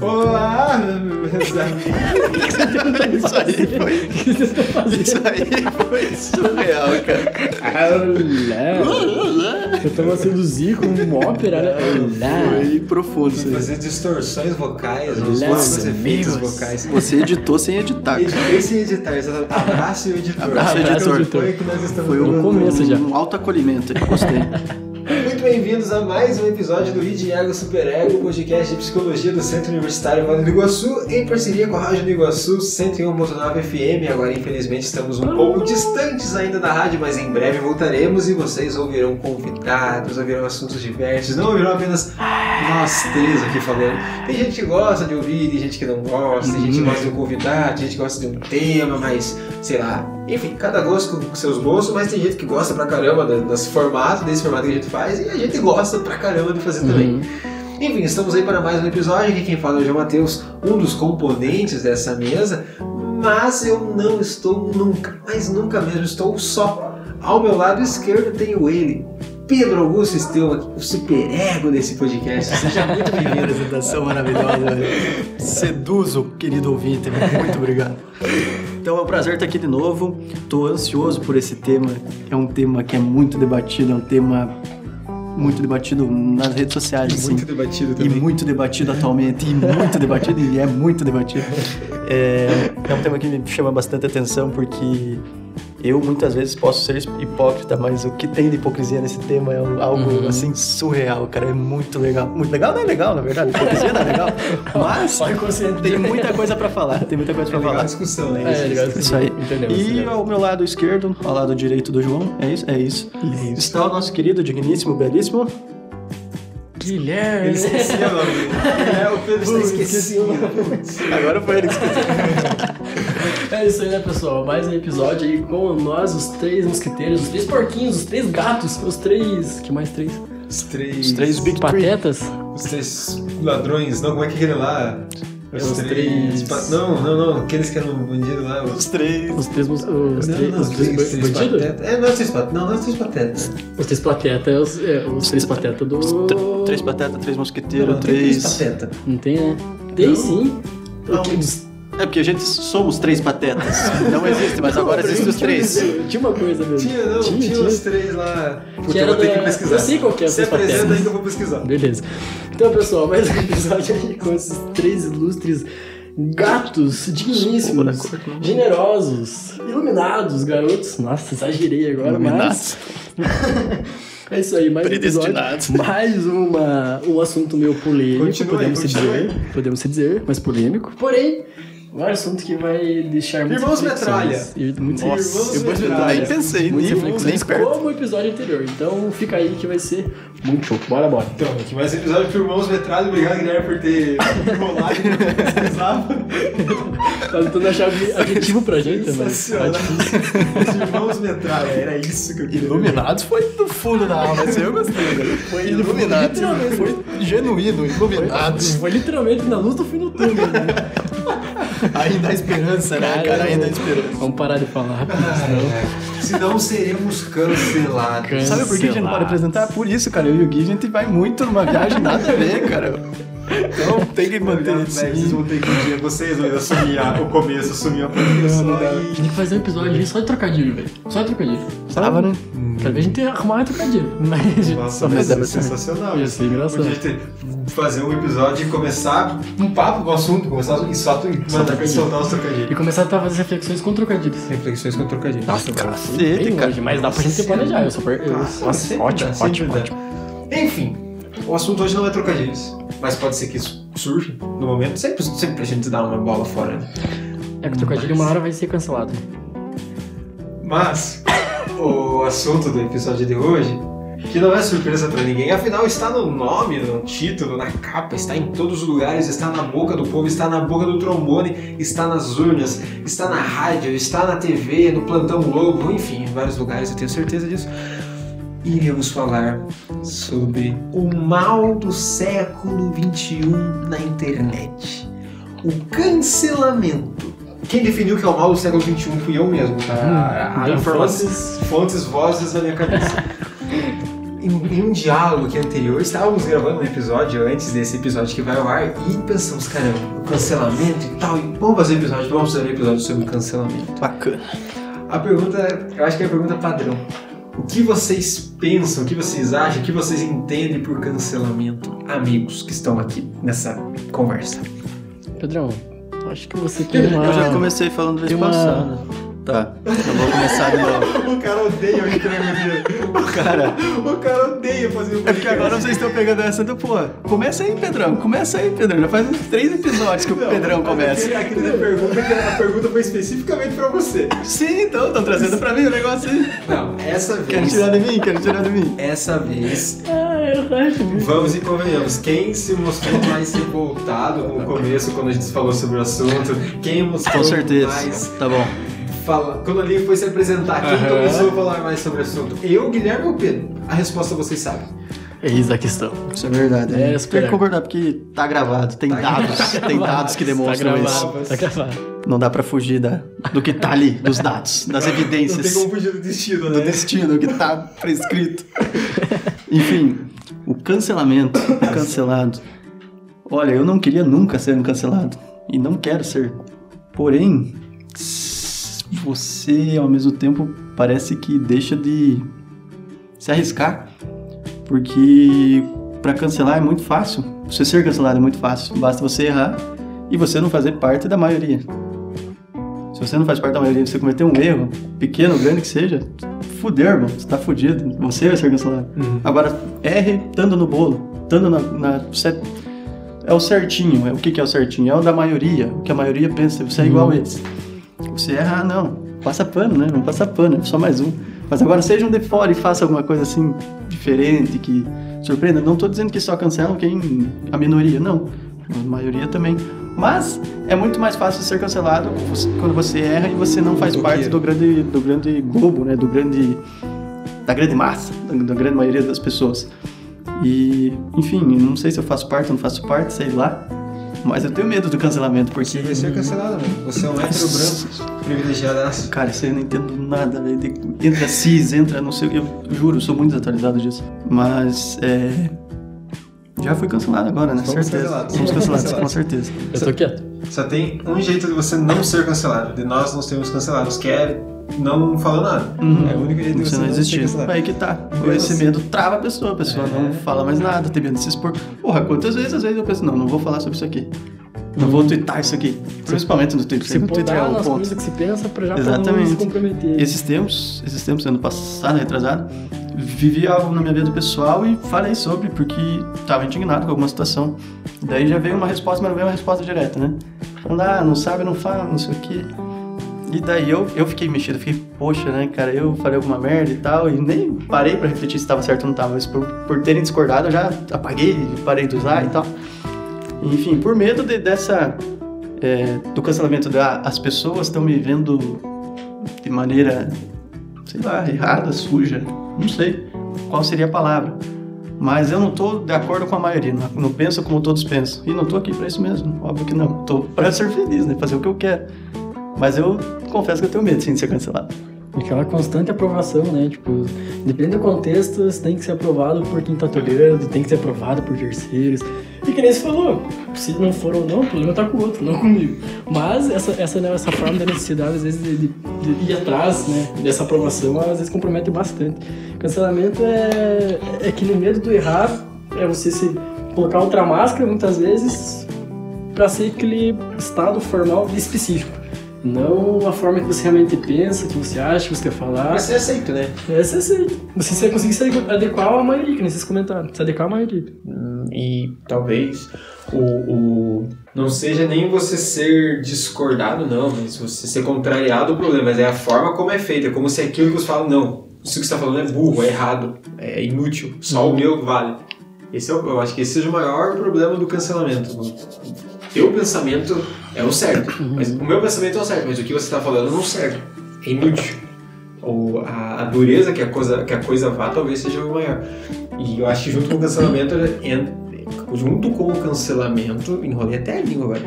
Olá, meus amigos. Isso aí foi. Isso aí foi surreal, cara. Olá! Eu tava seduzir com uma ópera, né? Olá! Foi profundo isso aí. Fazer distorções vocais, os meus efeitos vocais. Você editou sem editar, cara. Editei sem editar, exatamente. Abraço e editor. Abraço, editor. editor. Foi que nós estamos Foi No dando. começo já. um alto acolhimento gostei. Bem-vindos a mais um episódio do Id Ego Super Ego, podcast de psicologia do Centro Universitário Vale do Iguaçu, em parceria com a Rádio do Iguaçu 101.9 FM. Agora, infelizmente, estamos um pouco distantes ainda da rádio, mas em breve voltaremos e vocês ouvirão convidados, ouvirão assuntos diversos, não ouvirão apenas nós três aqui falando. Tem gente que gosta de ouvir, tem gente que não gosta, tem gente que gosta de um convidado, tem gente que gosta de um tema, mas sei lá. Enfim, cada gosto com seus gostos, mas tem gente que gosta pra caramba desse formato, desse formato que a gente faz, e a gente gosta pra caramba de fazer também. Uhum. Enfim, estamos aí para mais um episódio. Aqui quem fala é o Matheus, um dos componentes dessa mesa, mas eu não estou nunca, mas nunca mesmo estou só. Ao meu lado esquerdo tenho ele, Pedro Augusto Estevam, o superego desse podcast. Seja muito bem-vindo. apresentação maravilhosa, velho. Seduz o querido ouvinte, muito obrigado. Então é um prazer estar aqui de novo. Tô ansioso por esse tema. É um tema que é muito debatido, é um tema muito debatido nas redes sociais, assim. Muito debatido E também. muito debatido atualmente, e muito debatido, e é muito debatido. É, é um tema que me chama bastante atenção porque eu muitas vezes posso ser hipócrita, mas o que tem de hipocrisia nesse tema é algo Uhum. assim surreal, cara. É muito legal. Muito legal não é legal, na verdade. Hipocrisia não é legal. Mas tem muita coisa pra falar. Tem muita coisa É pra legal a falar. discussão, né? É, legal. Isso aí. Entendemos, E ao meu lado esquerdo, ao lado direito do João, é isso? É isso. Está o nosso querido, digníssimo, belíssimo. Guilherme! Ele esqueceu o nome dele. É, o Pedro esquecido. Agora foi ele que esqueceu. É isso aí, né, pessoal? Mais um episódio aí com nós, os três mosqueteiros, os três porquinhos, os três gatos, os três. que mais três? Os três. Os três Big. Patetas? Os três ladrões, não, como é que é aquele lá? Os três- pa- Não, não, não, aqueles que eram bandidos lá. Os três. Os três. Os não, três, não, os três, três, três bandidos? É, não é os três patetas. Não, não é os três patetas. Os três patetas é os, é, os três patetas do. Os tr- Três patetas, três mosqueteiros, Não, tem três três. patetas. Não tem, né? Tem Não. sim. Não. Os- É porque a gente somos três patetas. Não existe, mas agora existem os três. Tinha uma coisa mesmo. Tinha, não, tinha, os três lá. Puta, Que eu vou ter da- que pesquisar. eu sei qual que é Se apresenta aí que eu vou pesquisar. Beleza. Então, pessoal, mais um episódio aí com esses três ilustres gatos digníssimos, generosos, iluminados, garotos. Nossa, exagerei agora, Iluminados. mas... é isso aí, mais um episódio. Mais uma, um assunto meio polêmico, Continua aí, podemos se continua dizer. Podemos se dizer, mas polêmico. Porém, um assunto que vai deixar muitas Irmãos. Metralha. Muitas Nossa, Irmãos Irmãos Metralha. Nem pensei, nem, nem perto. como o episódio anterior. Então fica aí que vai ser muito show. Bora, bora. Então, aqui mais um episódio pro Irmãos Metralha. Obrigado, Guilherme, por ter enrolado e pesquisava. Tá tentando achar adjetivo pra gente, mas tá difícil. Os Irmãos Metralha, era isso que eu queria. Iluminados foi do fundo da alma, assim, eu gostei. velho. Foi iluminados. literalmente. Foi genuíno, iluminados. Foi literalmente na luz do fim do túnel. Né? Ainda há esperança, né, cara? Ainda há esperança. Vamos parar de falar rápido, senão... Senão seremos cancelados. Can- Sabe por que a gente não pode apresentar? Por isso, cara. Eu e o Gui, a gente vai muito numa viagem nada a ver, cara. Então tem que manter isso. Vocês vão ter que um dia, vocês vão assumir a- o começo, assumir a produção A e... gente tem que fazer um episódio só de trocadilho, velho. Só de trocadilho. Tava, né? Talvez a gente arrumar um trocadilho. Mas a gente Nossa, só mas é sensacional. Ia ser engraçado. Podia ter, fazer um episódio e começar um papo com o assunto, começar e só tu mandar trocadilho. soltar os E trocadilhos. começar a fazer reflexões com trocadilhos. Reflexões com trocadilhos. Nossa, Cacete, cara. longe, mas dá pra gente planejar. Eu sou per... Nossa, ótimo, ótimo, ótimo. Enfim, o assunto hoje não é trocadilhos, mas pode ser que isso surja no momento. Sempre, sempre a gente dá uma bola fora, né? É que o trocadilho uma hora vai ser cancelado. Mas o assunto do episódio de hoje Que não é surpresa pra ninguém. Afinal, está no nome, no título, na capa, está em todos os lugares, está na boca do povo, está na boca do trombone, está nas urnas, está na rádio, está na TV, no plantão Globo, enfim, em vários lugares, eu tenho certeza disso. Iremos falar sobre o mal do século XXI na internet. O cancelamento. Quem definiu que é o mal do século XXI fui eu mesmo, tá? Hum, informação. fontes, fontes, vozes na minha cabeça. em, em um diálogo que é anterior, estávamos gravando um episódio antes desse episódio que vai ao ar e pensamos, caramba, o cancelamento e tal, e vamos fazer um episódio, vamos fazer um episódio sobre cancelamento. Bacana. A pergunta, eu acho que é a pergunta padrão. O que vocês pensam, o que vocês acham, o que vocês entendem por cancelamento, amigos que estão aqui nessa conversa? Pedrão, acho que você tem uma. Eu já comecei falando vez uma- passada. Tá, eu vou começar de novo. O cara odeia o entrevista. O cara. O cara odeia fazer o É porque agora vocês estão pegando essa do pô. Começa aí, Pedrão. Começa aí, Pedrão. Já faz uns três episódios que o Pedrão começa. Aquele, aquele da pergunta, que a pergunta foi especificamente pra você. Sim, então, estão trazendo pra mim o negócio aí. Não, essa vez. tirar de mim? Querem tirar de mim? Essa vez, Ah, eu acho. vamos e convenhamos. Quem se mostrou mais revoltado no começo, quando a gente falou sobre o assunto, quem mostrou Com certeza. mais. Tá bom. Fala, quando a Lívia foi se apresentar, quem Aham. começou a falar mais sobre o assunto? Eu, Guilherme ou Pedro? A resposta vocês sabem. Eis a questão. Isso é verdade. É, né? Tem que concordar porque tá gravado. Tem Tá dados. Tem dados que Tá demonstram isso. gravado. Tá gravado. Não dá pra fugir da, do que tá ali, dos dados, das Não tem evidências. como fugir do destino, do né? destino que tá prescrito. Enfim, o cancelamento, o cancelado. Olha, eu não queria nunca ser um cancelado e não quero ser. Porém, você ao mesmo tempo parece que deixa de se arriscar, porque para cancelar é muito fácil. Você ser cancelado é muito fácil. Basta você errar e você não fazer parte da maioria. Se você não faz parte da maioria, você cometer um erro, pequeno ou grande que seja, fudeu, irmão. Você tá fudido. Você vai ser cancelado. Agora, erre estando no bolo. Estando na. na- é o certinho. É, o que, que é o certinho? É o da maioria. O que a maioria pensa. Você é igual a eles. Você erra, ah, não. Passa pano, né? Vamos passar pano. É só mais um. Mas agora seja um de fora e faça alguma coisa assim diferente, que surpreenda. Não tô dizendo que só cancelam quem. a minoria, não. A maioria também. Mas é muito mais fácil ser cancelado quando você erra e você não faz Do parte que- do grande, do grande globo, né? Do grande. da grande massa, da, da grande maioria das pessoas. E, enfim, não sei se eu faço parte ou não faço parte, sei lá. Mas eu tenho medo do cancelamento, porque. Você vai ser cancelado, mano. Você é um hétero branco, privilegiadaço. Cara, isso aí eu não entendo nada, velho. Entra cis, entra, não sei, eu juro, eu sou muito desatualizado disso. Mas, é. Já fui cancelado agora, né? Fomos certeza. cancelados. Fomos cancelados, com certeza. Eu tô quieto. Só tem um jeito de você não ser cancelado. De nós não sermos cancelados, que é não falar nada. Uhum. É o único jeito de Você você não existir. Aí que tá. Mesmo Esse assim. medo trava a pessoa, a pessoa É. não fala mais nada, tem medo de se expor. Porra, quantas vezes às vezes eu penso, não, não vou falar sobre isso aqui. Não vou twittar isso aqui. Principalmente no Twitter. Se Sempre no Twitter é o nas ponto. coisas que se pensa pra já pra não Exatamente. se comprometer. Esses tempos, esses tempos, ano passado, retrasado, vivi algo na minha vida pessoal e falei sobre, porque tava indignado com alguma situação. Daí já veio uma resposta, mas não veio uma resposta direta, né? Falando, ah, não sabe, não fala, não sei o quê. E daí eu, eu fiquei mexido, fiquei, poxa, né, cara, eu falei alguma merda e tal, e nem parei pra refletir se tava certo ou não tava, mas por, por terem discordado eu já apaguei, parei de usar e tal. Enfim, por medo de- dessa. é, do cancelamento da as pessoas estão me vendo de maneira, sei lá, errada, suja, não sei qual seria a palavra. Mas eu não tô de acordo com a maioria, não, não penso como todos pensam. E não tô aqui pra isso mesmo, óbvio que não. Tô pra ser feliz, né, fazer o que eu quero. Mas eu confesso que eu tenho medo, sim, de ser cancelado. Aquela constante aprovação, né? Tipo, dependendo do contexto, você tem que ser aprovado por quem tá tolerando, tem que ser aprovado por terceiros. E que nem você falou, se não for ou não, o problema tá com o outro, não comigo. Mas essa, essa, né, essa forma da necessidade, às vezes, de, de- de ir atrás, né, dessa aprovação, às vezes compromete bastante. Cancelamento é, é que no medo do errar, é você se colocar outra máscara, muitas vezes, para ser aquele estado formal específico. Não a forma que você realmente pensa, que você acha, que você quer falar. Mas você aceita, né? É aceito. Você vai conseguir se adequar à maioria, que nem vocês comentaram. Se adequar à maioria. E talvez o, o- não seja nem você ser discordado, não, mas você ser contrariado o problema, mas é a forma como é feito, é como se aquilo que você fala, não, se o que você está falando é burro, é errado, é inútil, só o meu vale. Esse é, o- eu acho que esse seja o maior problema do cancelamento. O teu pensamento é o certo, mas o meu pensamento é o certo, mas o que você está falando não serve, é inútil. Ou a, a dureza que a, coisa, que a coisa vá talvez seja o maior. E eu acho que junto com o cancelamento, en- junto com o cancelamento, enrolei até a língua agora,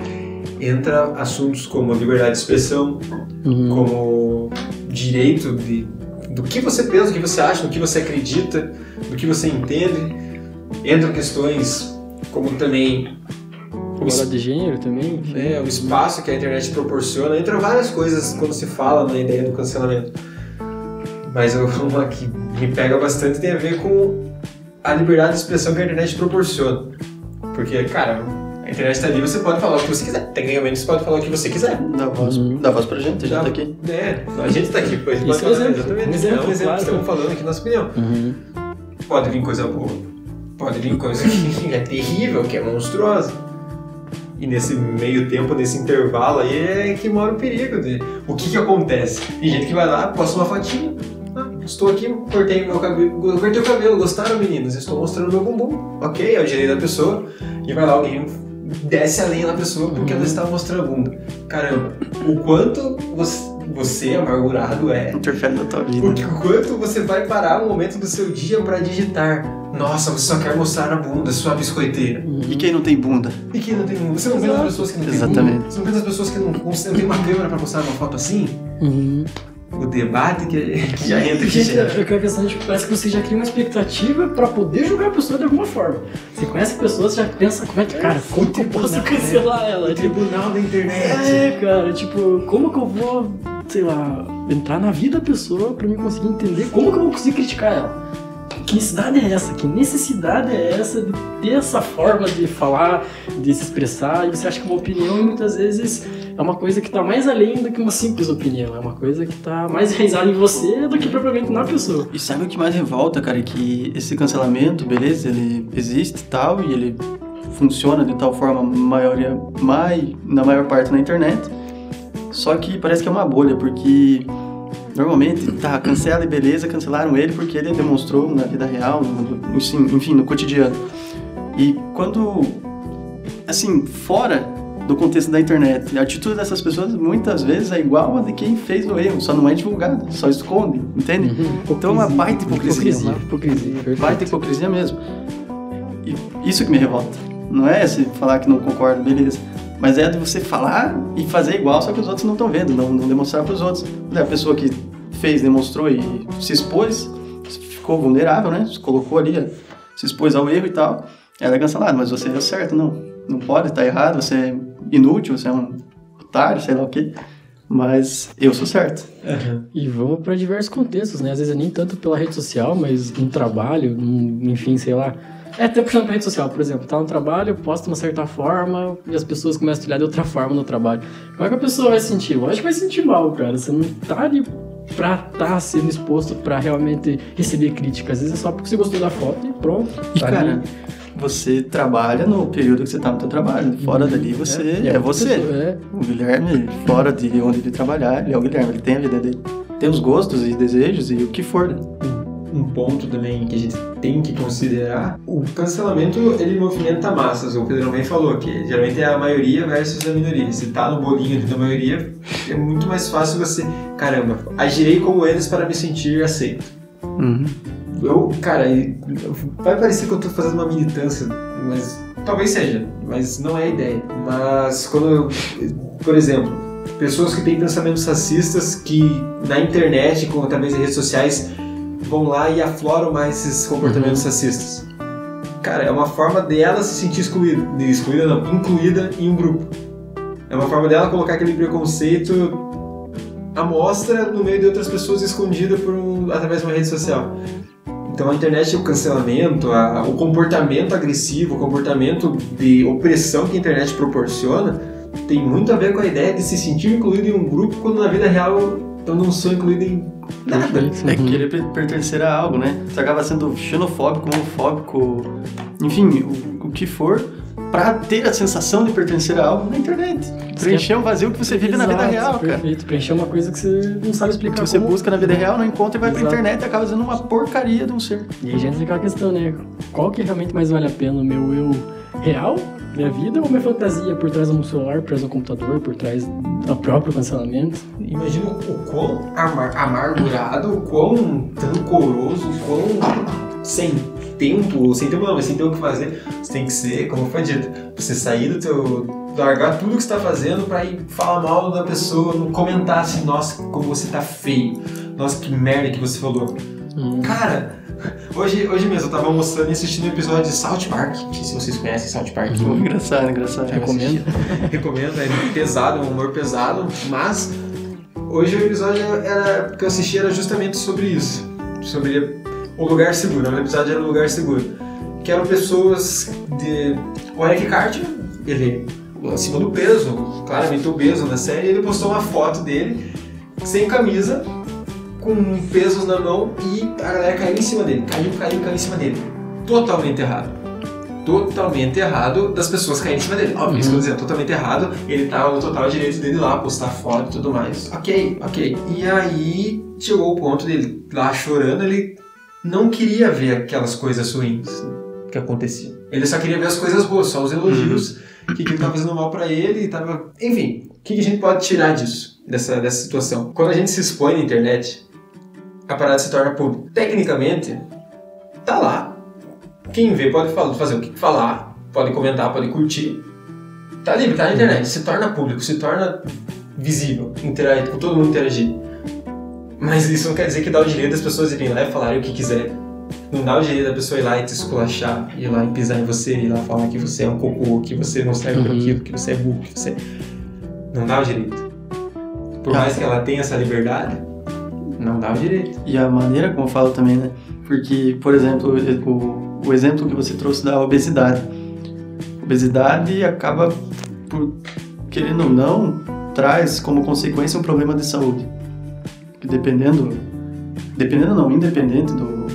entra assuntos como liberdade de expressão, Uhum. como direito de, do que você pensa, do que você acha, do que você acredita, do que você entende. Entram questões como também es- de gênero também. enfim. é, o espaço que a internet proporciona. Entram várias coisas quando se fala na ideia do cancelamento. Mas eu- uma que me pega bastante tem a ver com a liberdade de expressão que a internet proporciona. Porque, cara, a internet tá ali, você pode falar o que você quiser. Tecnicamente você pode falar o que você quiser. Dá voz, Uhum. dá voz pra gente, a gente Dá- tá aqui. É, a gente tá aqui, pô, a gente Isso pode é falar, exemplo, exatamente. um exemplo, é um exemplo, claro. estamos falando aqui nossa opinião. Uhum. Pode vir coisa boa, pode vir coisa que é terrível, que é monstruosa. E nesse meio tempo, nesse intervalo aí, é que mora o perigo. De... O que que acontece? Tem gente que vai lá, posta uma fotinha. Ah, estou aqui, cortei meu cabelo, cortei o cabelo, gostaram meninos? Estou mostrando meu bumbum. Ok, é o direito da pessoa. E vai lá alguém desce a lenha na pessoa porque ela está mostrando a bunda. Caramba, o quanto você, você amargurado é Interfere na tua vida. o quanto você vai parar um momento do seu dia pra digitar? Nossa, você só quer mostrar a bunda, sua biscoiteira. E quem não tem bunda? E quem não tem bunda? Você não vê as pessoas que não têm Exatamente. bunda? Você não vê as pessoas que não, não tem uma câmera pra postar uma foto assim? Uhum. O debate que, que já entra aqui Gente, já. eu quero pensar, tipo, parece que você já cria uma expectativa pra poder julgar a pessoa de alguma forma. Você conhece a pessoa, você já pensa, como é que, cara, como que eu posso tribunal, cancelar ela? O Tipo, tribunal da internet. é, cara, tipo, como que eu vou, sei lá, entrar na vida da pessoa pra mim conseguir entender como que eu vou conseguir criticar ela? Que necessidade é essa? Que necessidade é essa de ter essa forma de falar, de se expressar? E você acha que uma opinião muitas vezes é uma coisa que tá mais além do que uma simples opinião. É uma coisa que tá mais enraizada em você do que propriamente na pessoa. E sabe o que mais revolta, cara? Que esse cancelamento, beleza, ele existe e tal, e ele funciona de tal forma maioria, mai, na maior parte na internet. Só que parece que é uma bolha, porque normalmente, tá, cancela e beleza, cancelaram ele porque ele demonstrou na vida real, no, enfim, enfim, no cotidiano. E quando, assim, fora do contexto da internet, a atitude dessas pessoas muitas vezes é igual a de quem fez o erro, só não é divulgada, só esconde, entende? Então é uma baita hipocrisia. Hipocrisia, hipocrisia, verdade. Baita hipocrisia mesmo. E isso que me revolta. Não é se falar que não concordo, beleza. Mas é de você falar e fazer igual, só que os outros não estão vendo, não, não demonstrar para os outros. A pessoa que fez, demonstrou e se expôs, ficou vulnerável, né? Se colocou ali, se expôs ao erro e tal. Ela é cancelada, mas você é certo, não. Não pode, tá errado, você é inútil, você é um otário, sei lá o quê. Mas eu sou certo. E vamos para diversos contextos, né? Às vezes nem tanto pela rede social, mas no trabalho, enfim, sei lá. É até puxando pra rede social, por exemplo, tá no trabalho, posta de uma certa forma e as pessoas começam a olhar de outra forma no trabalho. Como é que a pessoa vai se sentir? Lógico que vai se sentir mal, cara. Você não tá ali pra estar sendo exposto pra realmente receber crítica. Às vezes é só porque você gostou da foto e pronto. E tá cara, ali. você trabalha no período que você tá no seu trabalho. Fora dali você E é, outra você. É, O Guilherme, fora de onde ele trabalhar, ele é o Guilherme, ele tem a vida dele. Tem os gostos e desejos e o que for. né? Um ponto também que a gente tem que considerar, o cancelamento ele movimenta massas, o Pedrão bem falou, que geralmente é a maioria versus a minoria. Se tá no bolinho da maioria, é muito mais fácil você, caramba, agirei como eles para me sentir aceito. Uhum. Eu, cara, vai parecer que eu tô fazendo uma militância, mas talvez seja, mas não é a ideia. Mas quando, eu, por exemplo, pessoas que têm pensamentos racistas que na internet, com através de redes sociais, vão lá e afloram mais esses comportamentos racistas. Cara, é uma forma dela se sentir excluída, excluída não, incluída em um grupo. É uma forma dela colocar aquele preconceito à mostra no meio de outras pessoas escondida por um, através de uma rede social. Então a internet, o cancelamento, a- o comportamento agressivo, o comportamento de opressão que a internet proporciona, tem muito a ver com a ideia de se sentir incluído em um grupo quando na vida real eu não sou incluído em nada. perfeito. É querer per- pertencer a algo, né? Você acaba sendo xenofóbico, homofóbico, enfim, o, o que for, pra ter a sensação de pertencer a algo na internet. Preencher um vazio que você vive na vida Exato, real, cara. Perfeito. Preencher uma coisa que você não sabe explicar. Que você como. busca na vida real, não encontra e vai pra Exato. internet e acaba sendo uma porcaria de um ser. E aí já entra aquela questão, né? Qual que realmente mais vale a pena? O meu eu real, minha vida, ou minha fantasia por trás de um celular, por trás de um computador, por trás do próprio cancelamento? Imagina o quão amar- amargurado, o quão rancoroso, o quão sem tempo, sem tempo não, sem ter o que fazer, você tem que ser, como foi dito, você sair do teu. largar tudo que você tá fazendo pra ir falar mal da pessoa, não comentar assim, nossa, como você tá feio, nossa, que merda que você falou. Hum. Cara, hoje, hoje mesmo eu tava almoçando e assistindo um episódio de South Park, não sei se vocês conhecem South Park. Engraçado, engraçado. Recomendo. Recomendo, é pesado, é um humor pesado, mas hoje o episódio era, que eu assisti era justamente sobre isso. Sobre o lugar seguro. O episódio era o lugar seguro. Que eram pessoas de. O Eric Cartman, ele acima do peso, claramente obeso na série, ele postou uma foto dele sem camisa, com pesos na mão e a galera caiu em cima dele. Caiu, caiu, caiu em cima dele. Totalmente errado totalmente errado das pessoas caírem em cima dele. Óbvio, isso que eu tô dizendo, totalmente errado. Ele tá no total direito dele lá, postar foto e tudo mais. Ok, ok. E aí chegou o ponto dele lá chorando, ele não queria ver aquelas coisas ruins que aconteciam. Ele só queria ver as coisas boas, só os elogios, que aquilo tava fazendo mal pra ele e tava. Enfim, o que que a gente pode tirar disso, dessa, dessa situação? Quando a gente se expõe na internet, a parada se torna pública. Tecnicamente, tá lá, quem vê pode fazer o que falar, pode comentar, pode curtir. Tá livre, tá na internet. Se torna público, se torna visível, interagir, com todo mundo interagir. Mas isso não quer dizer que dá o direito das pessoas irem lá e falarem o que quiser. Não dá o direito da pessoa ir lá e te esculachar, ir lá e pisar em você, ir lá falar que você é um cocô, que você não serve Uhum. aquilo, que você é burro, que você. Não dá o direito. Por Ah. mais que ela tenha essa liberdade, não dá o direito. E a maneira como eu falo também, né? Porque, por exemplo, o, o exemplo que você trouxe da obesidade. Obesidade acaba, por, querendo ou não, traz como consequência um problema de saúde. Que dependendo, dependendo não, independente do,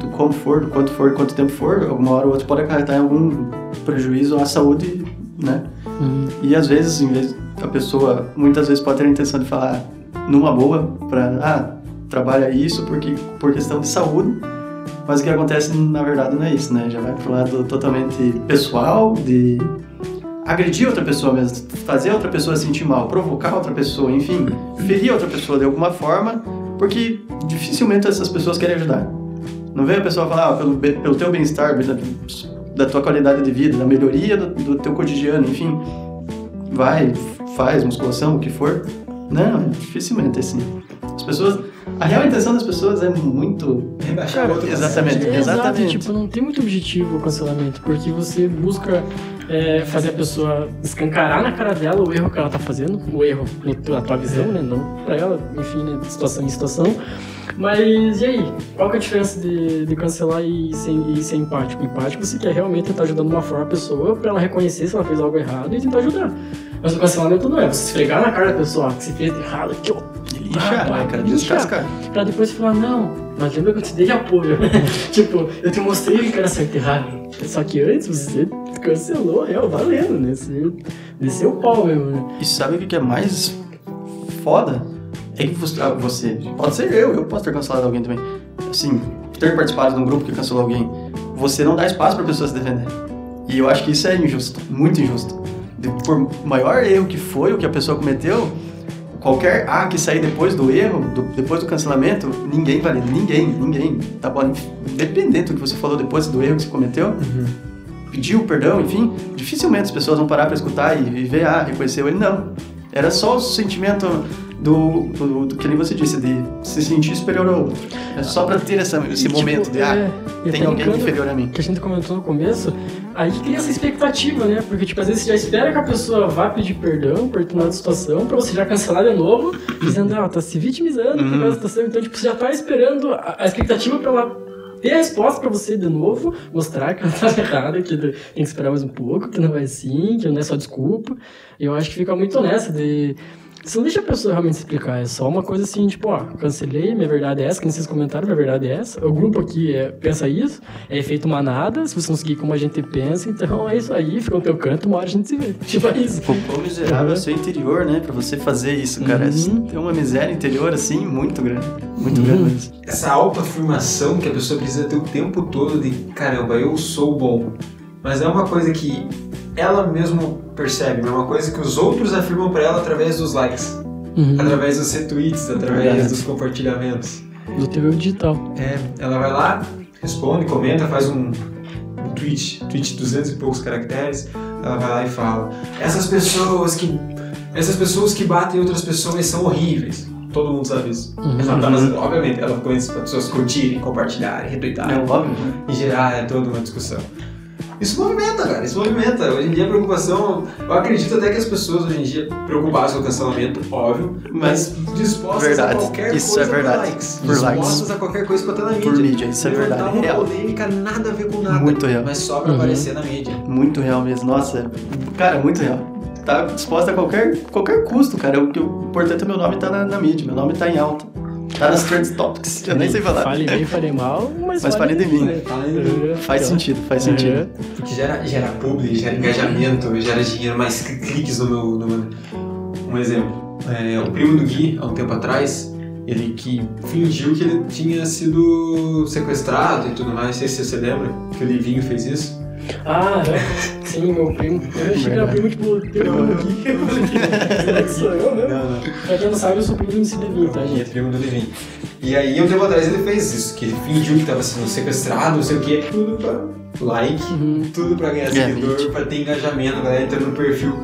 do como for, do quanto for, quanto tempo for, alguma hora ou outra pode acarretar em algum prejuízo à saúde, né? Hum. E às vezes, em vez a pessoa muitas vezes pode ter a intenção de falar numa boa para ah, trabalha isso porque por questão de saúde, mas o que acontece na verdade não é isso, né? Já vai pro lado totalmente pessoal de agredir outra pessoa mesmo, fazer outra pessoa se sentir mal, provocar outra pessoa, enfim, ferir outra pessoa de alguma forma, porque dificilmente essas pessoas querem ajudar. Não vem a pessoa falar, ah, pelo, pelo teu bem-estar, da, tua qualidade de vida, da melhoria do, do teu cotidiano, enfim, vai, faz musculação, o que for. Não, é dificilmente assim. As pessoas. A real intenção das pessoas é muito. Rebaixar Cara, exatamente. É, exatamente. tipo, não tem muito objetivo o cancelamento, porque você busca é, fazer a pessoa escancarar na cara dela o erro que ela tá fazendo, o erro na tua visão, né? Não pra ela, enfim, né? De situação em situação. Mas e aí? Qual que é a diferença de, de cancelar e ser, e ser empático? Empático você quer realmente tentar ajudar de uma forma a pessoa pra ela reconhecer se ela fez algo errado e tentar ajudar. Mas o cancelamento não é você esfregar na cara da pessoa "Ah, que você fez errado, que ó, Lixar, né, cara? Descascar. Pra depois você falar, não, mas lembra que eu te dei apoio. tipo, eu te mostrei o que era certo e errado. Só que antes você cancelou, é, valendo, né? Você desceu o pau mesmo, né? E sabe o que é mais foda? É que você, ah, você- Pode ser eu, eu posso ter cancelado alguém também. Assim, ter participado de um grupo que cancelou alguém. Você não dá espaço pra pessoa se defender. E eu acho que isso é injusto, muito injusto. Por maior erro que foi o que a pessoa cometeu, qualquer A que sair depois do erro, do- depois do cancelamento, ninguém vale, ninguém, ninguém, tá bom? Independente do que você falou depois do erro que você cometeu, pediu perdão, enfim, dificilmente as pessoas vão parar pra escutar e, e ver, ah, reconheceu ele, não. Era só o sentimento do, do, do que nem você disse, de se sentir superior ao outro. É só pra ter essa, esse E, tipo, momento de, é, ah, e tem alguém inferior a mim. que a gente comentou no começo, aí cria essa expectativa, né? Porque, tipo, às vezes você já espera que a pessoa vá pedir perdão por determinada situação, pra você já cancelar de novo, dizendo, ah, tá se vitimizando por Uhum. causa da situação. Então, tipo, você já tá esperando a, a expectativa pra ela ter a resposta pra você de novo, mostrar que ela tá errada, que tem que esperar mais um pouco, que não é assim, que não é só desculpa. Eu acho que fica muito nessa de... Você não deixa a pessoa realmente explicar, é só uma coisa assim, tipo, ó, cancelei, minha verdade é essa, que vocês comentaram, minha verdade é essa. O grupo aqui é, pensa isso, é efeito manada, se você não seguir como a gente pensa, então é isso aí, fica no teu canto, uma hora a gente se vê. Tipo, é isso. O quão miserável é o seu interior, né? Pra você fazer isso, cara. Uhum. Tem uma miséria interior, assim, muito grande. Muito Uhum. grande. Essa autoafirmação que a pessoa precisa ter o tempo todo de caramba, eu sou bom. Mas é uma coisa que ela mesmo percebe, é uma coisa que os outros afirmam pra ela através dos likes, Uhum. através dos retweets, através Verdade. dos compartilhamentos. Do teu eu digital. É, ela vai lá, responde, comenta, faz um, um tweet, tweet de 200 e poucos caracteres, ela vai lá e fala: essas pessoas que essas pessoas que batem outras pessoas são horríveis. Todo mundo sabe isso. Uhum. Ela tá obviamente, ela isso para pessoas curtirem, compartilharem, É retweetarem óbvio, né? e gerar toda uma discussão. Isso movimenta, cara, isso movimenta. Hoje em dia a preocupação. Eu acredito até que as pessoas hoje em dia preocupadas com o cancelamento, óbvio, mas dispostas Verdade, a qualquer isso coisa é verdade. por likes. Por likes. dispostas a qualquer coisa pra estar na mídia. Por mídia, isso é verdade, uma real. polêmica nada a ver com nada. Muito real. Mas só pra Uhum. aparecer na mídia. Muito real mesmo. Nossa, cara, muito real. Tá disposta a qualquer, qualquer custo, cara. O, o importante é meu nome tá na, na mídia, meu nome tá em alta. Tá nas trend topics. Eu nem sei falar. Fale bem, fale mal, mas, Mas fale de mim. Uhum. Faz Então, sentido, faz uhum. sentido. Porque gera, gera publi, gera engajamento, gera dinheiro, mais cl- cliques no meu. No meu- Um exemplo. É, o primo do Gui, há um tempo atrás, ele que fingiu que ele tinha sido sequestrado e tudo mais. Não sei se você lembra que o Livinho fez isso. Ah, é. sim, meu primo. Eu achei que era primo, tipo, teu primo aqui. Eu falei, será que sou eu mesmo? Não, não. Pra quem não sabe, eu sou primo do MC tá, E é gente? primo do Livinho. E aí, um tempo atrás, ele fez isso, que ele fingiu que tava sendo sequestrado, não sei o que, tudo pra like, Uhum. tudo pra ganhar É, seguidor, pra ter engajamento, a galera entrando no perfil.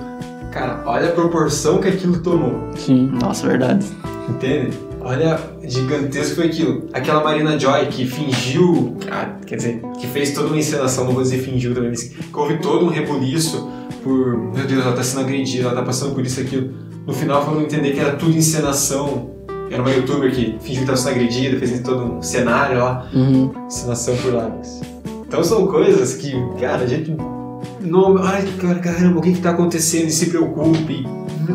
Cara, olha a proporção que aquilo tomou, Sim. Nossa, verdade. entende? Olha gigantesco foi aquilo. Aquela Marina Joy que fingiu, ah, quer dizer, que fez toda uma encenação, não vou dizer fingiu também, mas que houve todo um rebuliço por, meu Deus, ela tá sendo agredida, ela tá passando por isso e aquilo. No final foram entender que era tudo encenação. Era uma youtuber que fingiu que tava sendo agredida, fez todo um cenário lá, Uhum. encenação por likes. Então são coisas que, cara, a gente não. Olha, cara, caramba, o que que tá acontecendo? E se preocupe.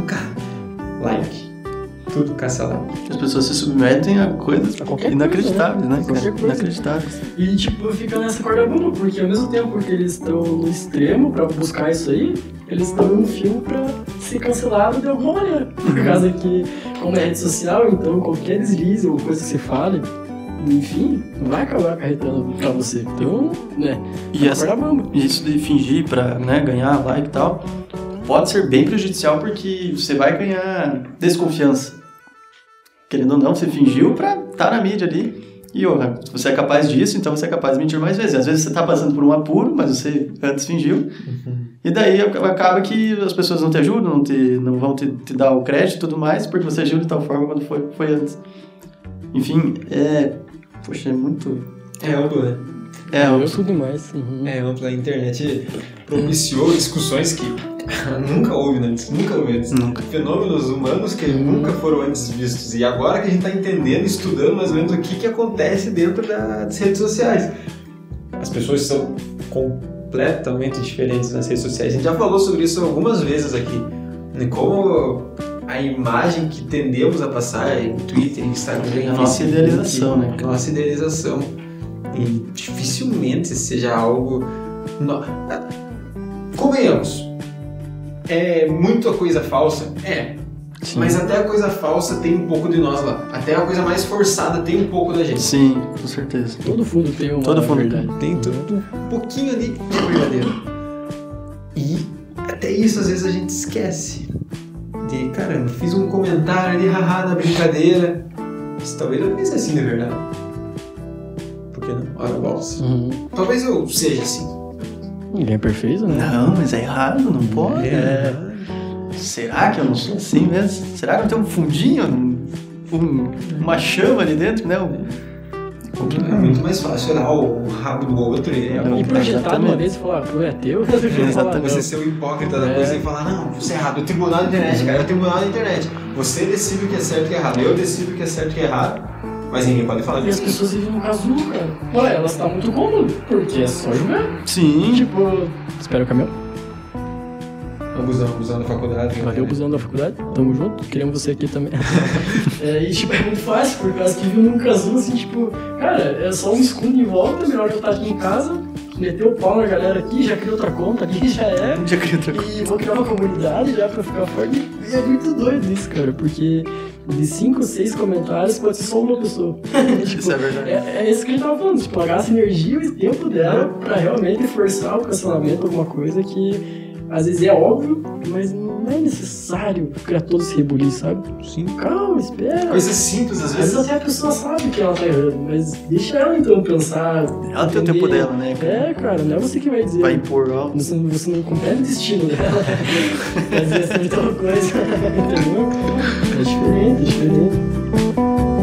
Cara, like. Tudo caça like. As pessoas se submetem a coisas A inacreditáveis, né? coisa, né? cara? Qualquer coisa. Inacreditáveis. E, tipo, fica nessa corda bamba, porque ao mesmo tempo que eles estão no extremo pra buscar isso aí, eles estão no fio pra ser cancelado de alguma maneira. Por causa que, como é rede social, então qualquer deslize ou coisa que você fale, enfim, vai acabar acarretando pra você. Então, né, E essa-. E isso de fingir pra né, ganhar like e tal, pode ser bem prejudicial porque você vai ganhar desconfiança. Querendo ou não, você fingiu pra estar na mídia ali. E se você é capaz disso, então você é capaz de mentir mais vezes. Às vezes você tá passando por um apuro, mas você antes fingiu. E daí acaba que as pessoas não te ajudam, não, te, não vão te, te dar o crédito e tudo mais, porque você agiu de tal forma quando foi, foi antes. Enfim, é. Poxa, é muito. É amplo, né? É, Eu tudo demais. Uhum. É amplo. A internet propiciou discussões que nunca houve antes. Nunca houve antes. Nunca. Fenômenos humanos que nunca foram antes vistos. E agora que a gente tá entendendo, estudando mais ou menos o que, que acontece dentro das redes sociais. As pessoas são completamente diferentes nas redes sociais. A gente já falou sobre isso algumas vezes aqui. né? Como a imagem que tendemos a passar em Twitter, Instagram, É a nossa idealização, né, cara? Nossa idealização. E dificilmente seja algo. No... Convenhamos. É muita coisa falsa? É. Sim. Mas até a coisa falsa tem um pouco de nós lá. Até a coisa mais forçada tem um pouco da gente. Sim, com certeza. Todo fundo tem uma Todo fundo verdade. Tem tudo um pouquinho ali de verdadeiro. E até isso às vezes a gente esquece. De caramba, fiz um comentário ali, haha, na brincadeira. Mas talvez eu pense assim de verdade. Por que não? Ora, bolas. Uhum. Talvez eu seja assim. Ninguém é perfeito, né? Não, mas é errado, não pode. É. Será que eu não sou assim mesmo? Será que eu tenho um fundinho? Um- um- uma chama ali dentro, né? Um- É muito mais fácil olhar o rabo do outro e é E projetar uma vez e falar, tu é teu? Exatamente. Você ser o hipócrita da É. coisa e falar, não, você é errado, o tribunal da internet, cara, é o tribunal da internet. Você decide o que é certo e o que é errado, eu decido o que é certo e o que é errado, mas ninguém pode falar E as disso. pessoas vivem no casulo, cara. Olha, elas tá muito cômodo, porque é só jogar. Sim, Tipo, espera o caminhão. Ambusão, ambusão da faculdade. Valeu, né? busão da faculdade. Tamo junto. Queremos você aqui também. é, e, tipo, é muito fácil, por causa que viu num azul, assim, tipo, cara, é só um escudo em volta, melhor eu estar aqui em casa, meter o pau na galera aqui, já cria outra conta ali, já é. Já queria outra coisa. E vou criar uma comunidade já pra ficar forte. E é muito doido isso, cara, porque de 5, 6 comentários pode ser só uma pessoa. Tipo, Isso é verdade. é, é isso que a gente tava falando, tipo, ela gasta energia e tempo dela pra realmente forçar o cancelamento, alguma coisa que às vezes é óbvio, mas não é necessário criar todo esse rebuliço, sabe? Sim. Calma, espera. Coisas simples, às Às vezes vezes. até a pessoa sabe que ela tá errando, mas deixa ela então pensar. Ela tem o tempo dela, né, cara? É, cara, não é você que vai dizer. Vai impor algo. Você, você não compete o destino dela. Às vezes é muita coisa. Entendeu? É diferente, é diferente.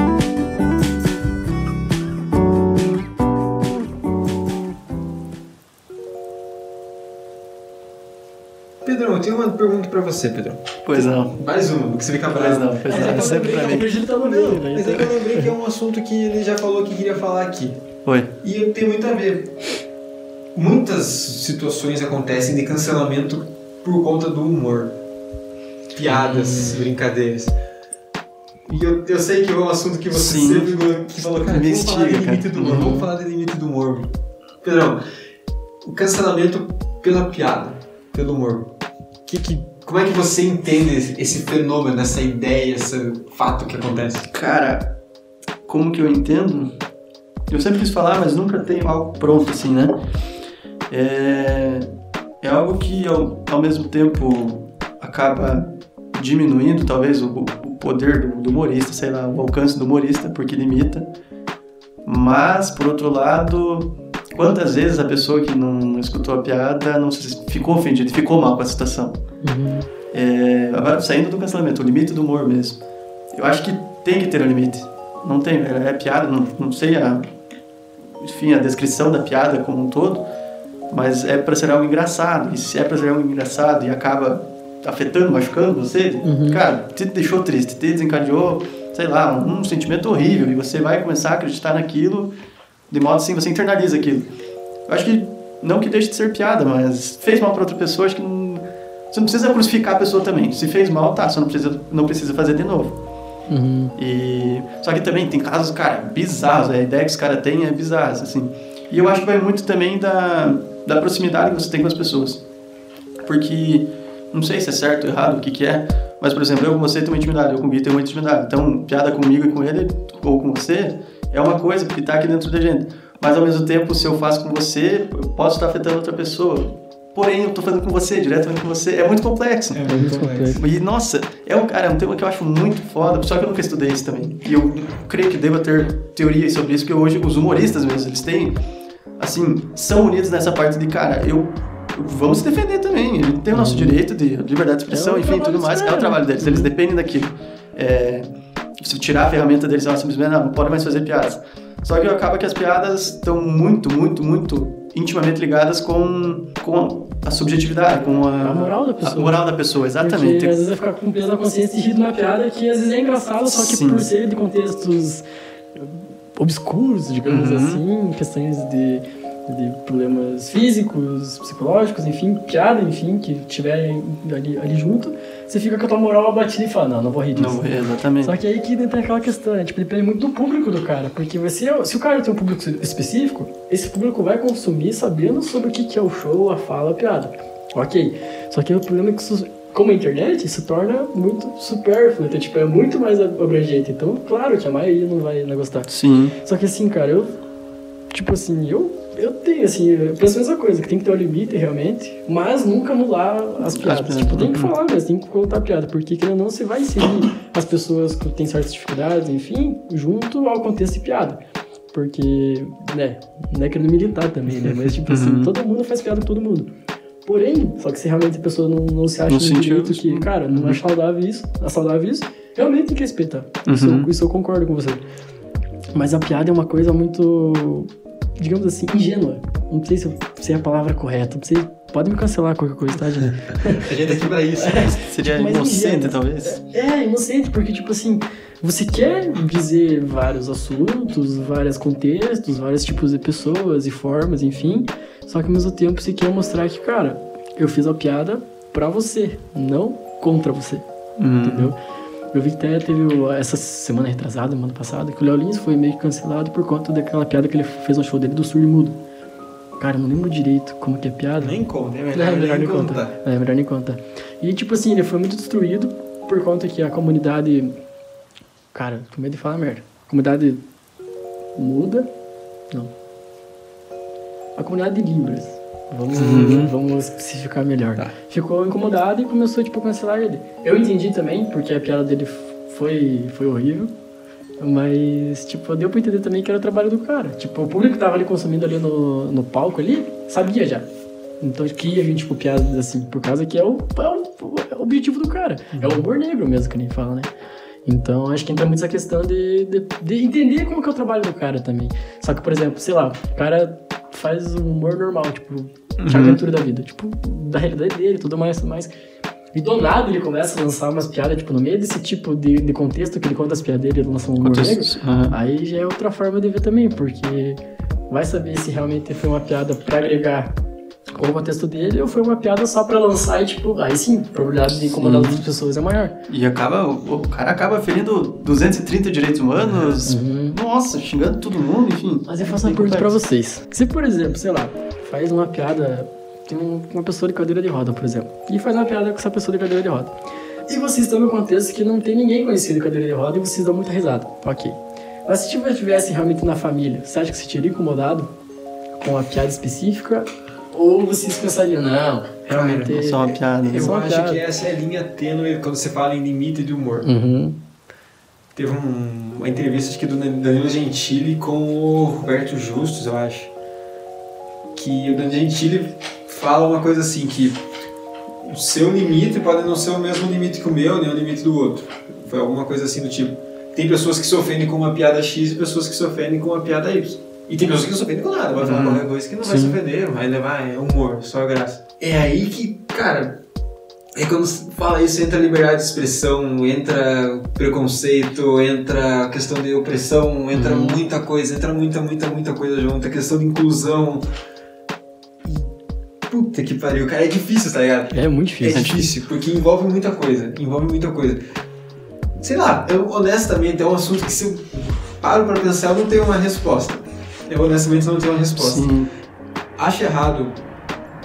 Tenho uma pergunta pra você, Pedrão. Pois não. Mais uma, porque você fica Pois bravo. não, pois não. É sempre pra mim. Virgílio tá no meio, né? Mas é que eu lembrei que é um assunto que ele já falou que queria falar aqui. Oi. E tem muito a ver. Muitas situações acontecem de cancelamento por conta do humor. Piadas, brincadeiras. E eu, eu sei que é um assunto que você Sim. sempre que falou, cara, vamos falar de limite do humor, Uhum. vamos falar de limite do humor. Pedrão, o cancelamento pela piada, pelo humor. Que que, como é que você entende esse- fenômeno, essa ideia, esse fato que acontece? Cara, como que eu entendo? Eu sempre quis falar, mas nunca tenho algo pronto assim, né? É, é algo que ao, ao mesmo tempo acaba diminuindo talvez o, o poder do, do humorista, sei lá, o alcance do humorista, porque limita. Mas, por outro lado, quantas vezes a pessoa que não, não escutou a piada não ficou ofendida, ficou mal com a situação? Uhum. É, saindo do cancelamento, o limite do humor mesmo. Eu acho que tem que ter um limite. Não tem, é, é piada, não, não sei a, enfim, a descrição da piada como um todo, mas é pra ser algo engraçado. E se é pra ser algo engraçado e acaba afetando, machucando você, Uhum. cara, te deixou triste, te desencadeou, sei lá, um sentimento horrível e você vai começar a acreditar naquilo de modo assim, você internaliza aquilo. Eu acho que, não que deixe de ser piada, mas fez mal pra outra pessoa, acho que não, você não precisa crucificar a pessoa também. Se fez mal, tá, você não precisa, não precisa fazer de novo. Uhum. E só que também tem casos, cara, bizarros. A ideia que os caras têm é bizarra, assim. E eu acho que vai muito também da, da proximidade que você tem com as pessoas. Porque não sei se é certo ou errado, o que que é, mas por exemplo, eu com você tenho uma intimidade, eu com o Gui tenho uma intimidade. Então, piada comigo e com ele ou com você é uma coisa porque tá aqui dentro da gente. Mas ao mesmo tempo, se eu faço com você, eu posso estar afetando outra pessoa. Porém, eu tô fazendo com você, diretamente com você. É muito complexo. É muito complexo. E, nossa, é um, cara, é um tema que eu acho muito foda, só que eu nunca estudei isso também. E eu creio que deva ter teorias sobre isso, porque hoje os humoristas mesmo, eles têm, assim, são unidos nessa parte de, cara, eu. Vamos se defender também, ele tem o nosso direito de liberdade de expressão, É enfim, tudo mais, é o trabalho deles, eles dependem daquilo. É, se tirar a ferramenta deles, ela simplesmente não, não pode mais fazer piadas. Só que acaba que as piadas estão muito, muito, muito intimamente ligadas com, com a subjetividade, com a, A moral da pessoa. A moral da pessoa, exatamente. Porque às vezes vai ficar com peso na consciência de rir de uma piada que às vezes é engraçada, só que Sim. por ser de contextos obscuros, digamos Uhum. assim, questões de, de problemas físicos, psicológicos, enfim, piada, enfim, que tiverem ali, ali junto, você fica com a tua moral abatida e fala, não, não vou rir disso. Não, exatamente. Só que aí que entra aquela questão, né? Tipo, depende muito do público do cara. Porque você, se o cara tem um público específico, esse público vai consumir sabendo sobre o que que é o show, a fala, a piada. Ok. Só que o problema é que isso, como a internet, se torna muito supérfluo. Então, tipo, é muito mais abrangente. Então, claro que a maioria não vai não gostar. Sim. Só que assim, cara, eu. Tipo assim, eu. Eu tenho, assim, eu penso a mesma coisa, que tem que ter um limite realmente, mas nunca anular as piadas. piadas, tipo, tem que uhum. falar mesmo, tem que contar piada, porque querendo ou não, você vai inserir as pessoas que têm certas dificuldades, enfim, junto ao contexto de piada. Porque, né, não é querendo militar também, né? Mas, tipo assim, Uhum. todo mundo faz piada com todo mundo. Porém, só que se realmente a pessoa não, não se acha Não no direito isso. que, cara, não é saudável isso, é saudável isso, realmente tem que respeitar. Isso, Uhum. eu- isso eu concordo com você. Mas a piada é uma coisa muito, digamos assim, ingênua. Não sei se, se é a palavra correta. Não sei, pode me cancelar qualquer coisa, tá, gente? A gente tá aqui pra isso. Seria Tipo, inocente, talvez. É, inocente, porque, tipo assim, você quer dizer vários assuntos, vários contextos, vários tipos de pessoas e formas, enfim. Só que ao mesmo tempo você quer mostrar que, cara, eu fiz a piada, pra você, não contra você. Hum. Entendeu? Eu vi que até teve essa semana retrasada, semana passada, que o Léo Lins foi meio que cancelado por conta daquela piada que ele fez no show dele do surdo e mudo. Cara, eu não lembro direito como que é piada. Nem conta, é É, melhor, melhor nem nem contar. contar. É, melhor nem contar. E, tipo assim, ele foi muito destruído por conta que a comunidade. Cara, tô com medo de falar merda. A comunidade muda. Não. A comunidade de Libras. Vamos, Uhum. vamos especificar melhor. Tá. Ficou incomodado e começou, tipo, a cancelar ele. Eu entendi também, porque a piada dele foi, foi horrível. Mas, tipo, deu pra entender também que era o trabalho do cara. Tipo, o público que tava ali consumindo ali no, no palco ali, sabia já. Então que ia vir, tipo, piadas assim, por causa que é o, é o, é o objetivo do cara. É o humor negro mesmo, que nem fala, né? Então acho que entra muito essa questão de, de, de entender como que é o trabalho do cara também. Só que, por exemplo, sei lá, o cara faz um humor normal, tipo, de aventura da vida, tipo, da realidade dele, tudo mais, tudo mais. E do nada ele começa a lançar umas piadas, tipo, no meio desse tipo de, de contexto que ele conta as piadas dele, ele lança um humor negro. Aham. Aí já é outra forma de ver também, porque vai saber se realmente foi uma piada pra agregar com o contexto dele ou foi uma piada só pra lançar e, tipo, aí sim, a probabilidade de incomodar outras pessoas é maior. E acaba, o, o cara acaba ferindo 230 direitos humanos. Uhum. Nossa, xingando todo mundo, enfim. Mas eu faço uma pergunta pra vocês. Se, por exemplo, sei lá, faz uma piada. Tem um- uma pessoa de cadeira de roda, por exemplo. E faz uma piada com essa pessoa de cadeira de roda. E vocês estão no contexto que não tem ninguém conhecido de cadeira de roda e vocês dão muita risada. Ok. Mas se tivesse- tivesse realmente na família, você acha que você teria incomodado com a piada específica? Ou vocês pensariam, não, realmente. É só uma piada. né? Eu Só uma acho piada. que essa é a linha tênue quando você fala em limite de humor. Uhum. Teve um- uma entrevista acho que do Danilo Gentili com o Roberto Justus, eu acho. Que o Danilo Gentili fala uma coisa assim, que o seu limite pode não ser o mesmo limite que o meu, nem o limite do outro. Foi alguma coisa assim do tipo. Tem pessoas que se ofendem com uma piada X e pessoas que se ofendem com uma piada Y. E tem pessoas que não se ofendem com nada, vai falar Uhum. qualquer coisa que não vai Sim. se ofender, vai levar, é humor, só graça. É aí que, cara, é quando se fala isso, entra liberdade de expressão, entra preconceito, entra questão de opressão, entra Uhum. muita coisa, entra muita, muita, muita coisa junto, a questão de inclusão. Puta que pariu, cara, é difícil, tá ligado? É muito É difícil. difícil, porque envolve muita coisa, envolve muita coisa. Sei lá, eu honestamente é um assunto que se eu paro pra pensar, eu não tenho uma resposta. Eu honestamente não tenho uma resposta Sim. acho errado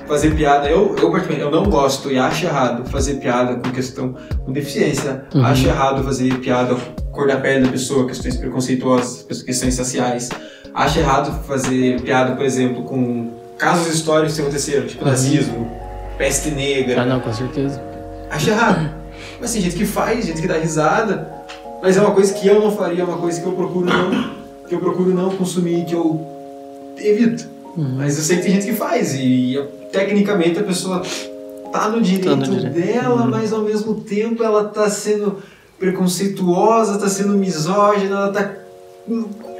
fazer piada. Eu, eu particularmente, eu não gosto e acho errado fazer piada com questão com deficiência. Uhum. Acho errado fazer piada com cor da pele da pessoa, questões preconceituosas, questões raciais. Acho errado fazer piada, por exemplo, com casos históricos que aconteceram, tipo Uhum. nazismo, peste negra. Ah, não, com certeza. Acho errado. Mas tem gente que faz, gente que dá risada. Mas é uma coisa que eu não faria, é uma coisa que eu procuro não, que eu procuro não consumir, que eu evito. Uhum. Mas eu sei que tem gente que faz e tecnicamente a pessoa tá no direito, Tá no direito. dela, Uhum. mas ao mesmo tempo ela tá sendo preconceituosa, tá sendo misógina, ela tá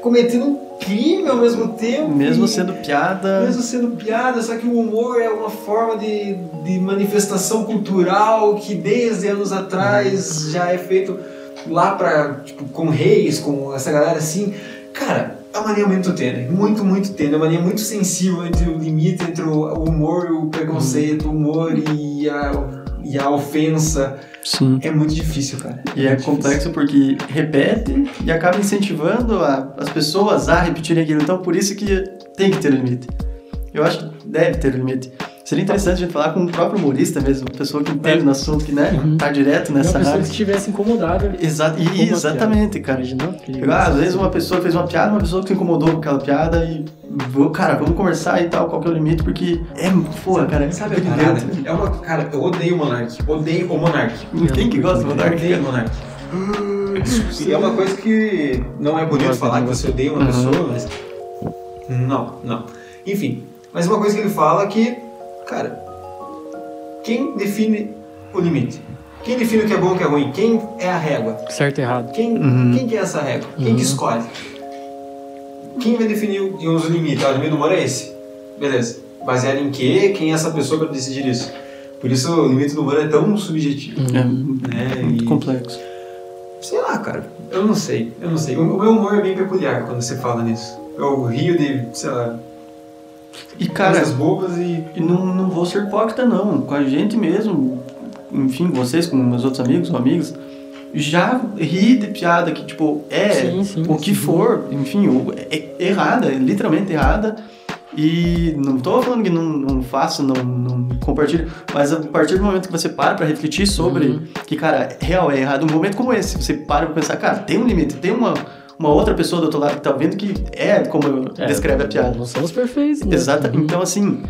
cometendo um crime ao mesmo tempo. Mesmo e- sendo piada. mesmo sendo piada, só que o humor é uma forma de, de manifestação cultural que desde anos atrás já é feito lá pra, tipo, com reis, com essa galera assim. Cara, é uma linha muito tênue, muito, muito tênue, é uma linha muito sensível entre o limite entre o humor e o preconceito, o humor e a, e a ofensa. Sim. É muito difícil, cara. E é difícil. complexo porque repete e acaba incentivando a- as pessoas a repetirem aquilo. Então, por isso que tem que ter limite. Eu acho que deve ter limite. Seria interessante a gente falar com o próprio humorista mesmo, pessoa que entende no assunto, que né, Uhum. tá direto Uma nessa pessoa área. que estivesse incomodada. Exa uma exatamente, cara. Ah, às vezes uma pessoa fez uma piada, uma pessoa que se incomodou com aquela piada e. vou- Cara, vamos conversar e tal, qual que é o limite, porque é. Porra, cara, Sabe a parada? É uma, cara, eu odeio o Monark. Odeio o Monark. Quem que gosta do Eu Monark? odeio o Monark. E é uma coisa que não é bonito falar que você odeia uma Uhum. pessoa, mas. Não, não. Enfim, mas uma coisa que ele fala é que, cara, quem define o limite? Quem define o que é bom e o que é ruim? Quem é a régua? Certo e errado. Quem, Uhum. quem que é essa régua? Quem Uhum. que escolhe? Quem vai definir o- digamos, o limite? Ah, o limite do humor é esse. Beleza. Baseado em quê? Quem é essa pessoa para decidir isso? Por isso o limite do humor é tão subjetivo. É Né? muito E- complexo. Sei lá, cara. Eu não sei. Eu não sei. O meu humor é bem peculiar quando você fala nisso. Eu rio de, sei lá. E, cara, bobas e. E não, não vou ser hipócrita, não. Com a gente mesmo, enfim, vocês, com meus outros amigos ou amigos, já ri de piada que, tipo, é Sim, sim, o que sim. for, enfim, é errada, é literalmente errada. E não tô falando que não, não faço, não, não compartilho, mas a partir do momento que você para pra refletir sobre Uhum. que, cara, real é errado, um momento como esse, você para pra pensar, cara, tem um limite, tem uma, uma outra pessoa do outro lado que tá vendo que é como É, descreve a piada. Não somos perfeitos, né? Exata. Uhum. Então, assim.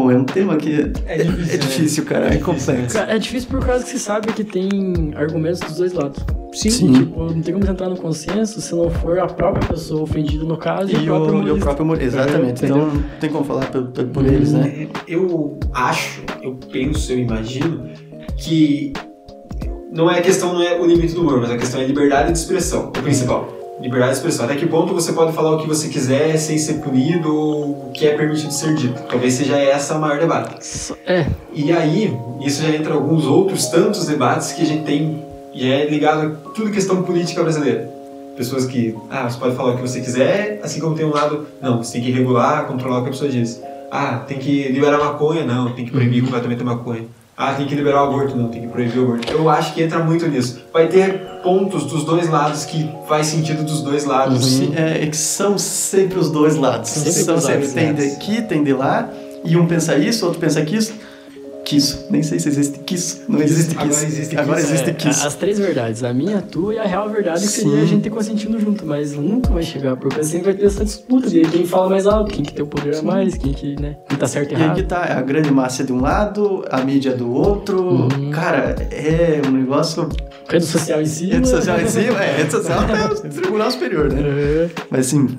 É, pô, é um tema que. É difícil, É difícil, cara. É, complexo. Cara, é difícil por causa que você sabe que tem argumentos dos dois lados. Sim. Tipo, não tem como entrar no consenso se não for a própria pessoa ofendida no caso e, E o próprio e o próprio humor. Exatamente. É, então, não tem como falar por, por- por eles, né? Eu acho, eu penso, eu imagino que não é a questão, não é o limite do humor, mas a questão é liberdade de expressão, o principal. Liberdade de expressão. Até que ponto você pode falar o que você quiser sem ser punido ou o que é permitido ser dito. Talvez seja essa a maior debate. É, E aí, isso já entra alguns outros tantos debates que a gente tem, e é ligado a tudo questão política brasileira. Pessoas que, ah, você pode falar o que você quiser, assim como tem um lado, não, você tem que regular, controlar o que a pessoa diz. Ah, tem que liberar a maconha, não, tem que proibir completamente a maconha. Ah, tem que liberar o aborto, não, tem que proibir o aborto. Eu acho que entra muito nisso. Vai ter pontos dos dois lados que faz sentido dos dois lados. Sim, é, é que são sempre os dois lados. Sempre são sempre. Tem lados. daqui, tem de lá, e um pensa isso, outro pensa isso. Quisso. Nem sei se existe quisso. Não existe Agora quisso. existe Agora quisso. existe é, quisso. as três verdades. A minha, a tua e a real verdade que seria a gente ter consentindo junto, mas nunca vai chegar, porque sempre vai ter essa disputa de quem fala mais alto, quem que tem o poder a mais, quem que, né, quem tá certo e E aí errado. que tá, a grande massa é de um lado, a mídia do outro. Uhum. Cara, é um negócio. Rede social em si. Rede social em cima, é, rede social até o Tribunal Superior, né? É, Mas assim,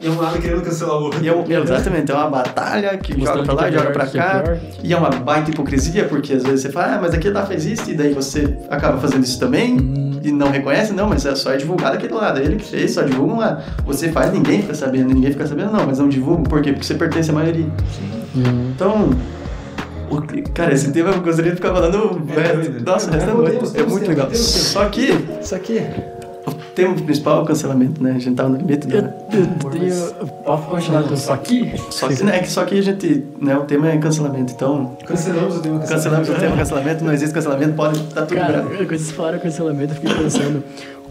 E um lado querendo cancelar o outro. e é um- exatamente, é uma batalha que joga Mostrando pra lá, que é joga pra que é cá. pior. E é uma baita hipocrisia, porque às vezes você fala, ah, mas aquele lá fez isso, e daí você acaba fazendo isso também, Hum. e não reconhece, não, mas é só é divulgado aquele lado. É ele que fez, só divulga um lado. Você faz, ninguém fica sabendo, ninguém fica sabendo, não, mas não divulga, por quê? Porque você pertence à maioria. Hum. Então, que- cara, esse tema eu gostaria de ficar falando. É é, nossa, o resto da Temos, noite. É muito legal. Só que Isso aqui. o tema principal é o cancelamento, né? A gente tava no limite Eu, da. eu tenho. Posso continuar com isso aqui? Só que, né, que só que a gente. Né, o tema é cancelamento, então. Cancelamos o tema Cancelamos o tema cancelamento, não existe cancelamento, pode estar tudo Cara, quando vocês falaram cancelamento, eu fiquei pensando.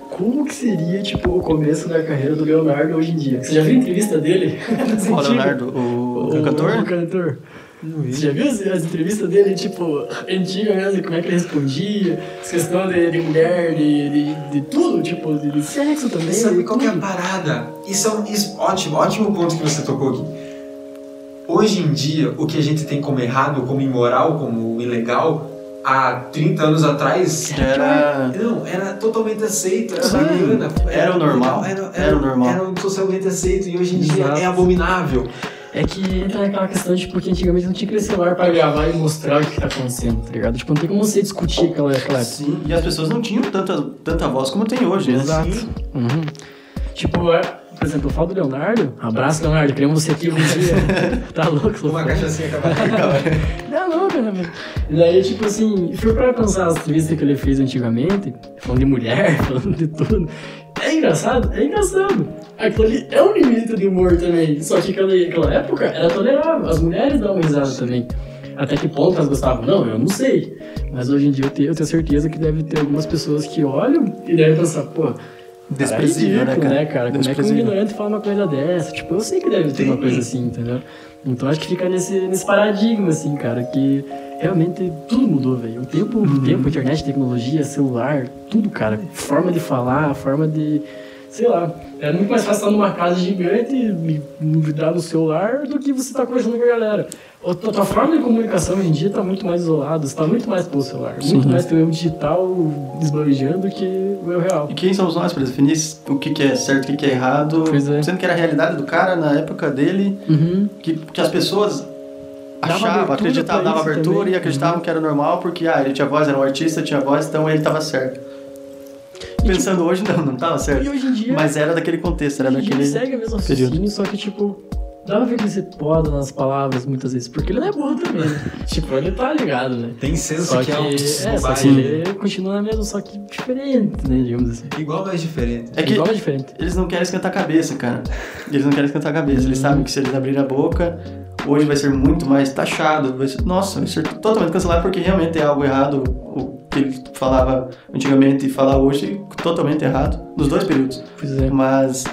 Como que seria, tipo, o começo da carreira do Leonardo hoje em dia? Você já viu a entrevista dele? Ó, Leonardo, o, o cantor? O cantor. Você já viu as, as entrevistas dele, tipo, antiga mesmo, como é que ele respondia? As questões de, de mulher, de, de, de tudo, tipo, de, de sexo também. Sabe qual que é a parada? Isso é um isso- ótimo, ótimo ponto que você tocou aqui. Hoje em dia, o que a gente tem como errado, como imoral, como ilegal, há 30 anos atrás. Era- Não, era totalmente aceito, era Sim, bacana. era o normal, Era, era o normal. Era socialmente aceito e hoje em dia Exato. é abominável. É que entra naquela questão, tipo, que antigamente não tinha aquele celular pra gravar e mostrar o que tá acontecendo, tá ligado? Tipo, não tem como você discutir aquela, aquela época. Sim, e as pessoas não tinham tanta, tanta voz como tem hoje, né? Exato. Uhum. Tipo, é, por exemplo, eu falo do Leonardo. Abraço, Leonardo. Queremos você aqui um dia. tá louco, Uma Leonardo? cachaçinha acabada. Não, não, cara. meu. E daí, tipo assim, fui pra pensar as entrevistas que ele fez antigamente, falando de mulher, falando de tudo. É engraçado? É engraçado. Aquilo ali é um limite de humor também. Só que aquela, aquela época era tolerável. As mulheres davam risada também. Até que ponto elas gostavam? Não, eu não sei. Mas hoje em dia eu tenho, eu tenho certeza que deve ter algumas pessoas que olham e devem pensar, pô. Desprezível, cara, é ridículo, né, né, cara? cara? Como é que um ignorante fala uma coisa dessa? Tipo, eu sei que deve ter uma coisa assim, entendeu? Então acho que fica nesse, nesse paradigma, assim, cara, que realmente tudo mudou, velho. O tempo, Uhum. o tempo, internet, tecnologia, celular, tudo, cara. Forma de falar, forma de. Sei lá. É muito mais fácil estar numa casa gigante e vidrar no celular do que você estar conversando com a galera. A tua, tua forma de comunicação hoje em dia está muito mais isolada, você está muito mais pelo celular. Muito Sim. mais pelo eu digital desbanjando do que o eu real. E quem somos nós para definir o que, que é certo e o que, que é errado? Pois é. Sendo que era a realidade do cara na época dele, Uhum. que, que as pessoas Dava achavam, abertura acreditavam, pra davam isso abertura também. e acreditavam que era normal porque ah, ele tinha voz, era um artista, tinha voz, então ele estava certo. Pensando hoje, não, não estava certo. E hoje em dia. Mas era daquele contexto, era daquele. segue a mesma período. só que tipo. dá pra ver que você poda nas palavras muitas vezes, porque ele não é burro também, né? tipo, ele tá ligado, né? Tem senso Só que, que, é um é, só que ele continua na mesma, só que diferente, né, digamos assim. Igual, mas diferente. É que Igual, mas diferente. eles não querem esquentar a cabeça, cara. Eles não querem esquentar a cabeça. Eles sabem que se eles abrirem a boca, hoje vai ser muito mais taxado. Vai ser, nossa, vai ser totalmente cancelado porque realmente é algo errado. O que ele falava antigamente e falar hoje, totalmente errado. Nos dois períodos. Pois é. Mas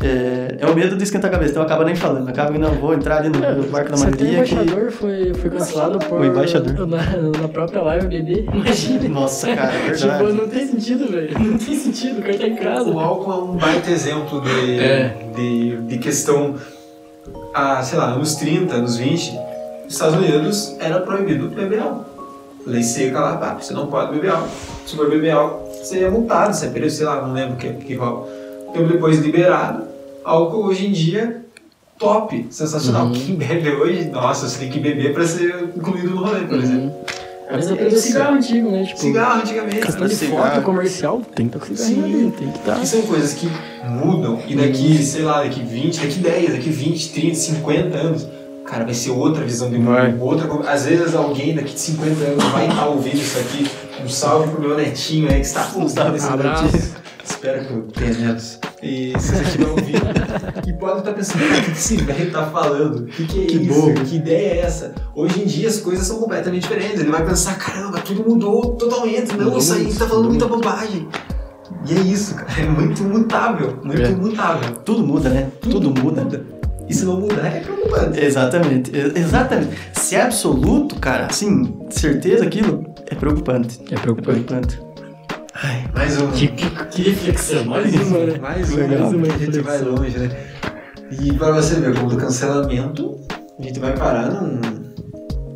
é, é o medo de esquentar a cabeça, então acaba nem falando. Acaba que não vou entrar ali no, no barco da até o maioria. Que... embaixador foi, foi cancelado por. O embaixador. Na, na própria live bebê. Imagina. Nossa, cara, é Tipo, verdade. não tem sentido, velho. Não tem sentido, o cara tá em casa. O álcool é um baita exemplo de, É. de, de questão. Ah, sei lá, anos 30, anos 20, nos Estados Unidos era proibido beber álcool. Lei seca lá, pá, você não pode beber álcool. Se for beber álcool, você é multado, você é preso, sei lá, não lembro o que, que rola. Então depois liberado, álcool hoje em dia, top, sensacional. Uhum. Quem bebe hoje, nossa, você tem que beber pra ser incluído no rolê, por exemplo. Mas É é isso. cigarro antigo, né? Tipo, Cigarro antigamente. questão de Cigarro. foto comercial, tem que estar com cigarrinho Sim. ali, tem que estar. Que são coisas que mudam e daqui, sei lá, daqui 20, daqui 10, daqui 20, 30, 50 anos, cara, vai ser outra visão de mundo. Outra, às vezes alguém daqui de 50 anos vai estar ouvindo isso aqui. Um salve pro meu netinho aí que está salve, esse abraço. notícia. Espero que eu tenha netos. E se você estiver ouvindo, e pode estar pensando, "Cara, o que esse velho tá falando? O que, que é Que isso? bobo. Que ideia é essa? Hoje em dia as coisas são completamente diferentes. Ele vai pensar, caramba, tudo mudou totalmente. Não, Mudou isso aí muito, tá falando muita bobagem. E é isso, cara. É muito mutável. Muito É. mutável. Tudo muda, né? Tudo, muda. E se não mudar, é preocupante. Exatamente, exatamente. Se é absoluto, cara, assim, certeza aquilo é preocupante. É É preocupante. Ai, mais um. Que, que, reflexão, mais uma, né? Mais Legal. mais uma. A Mais uma gente vai longe, né? E pra você ver, como do cancelamento, a gente vai parar num.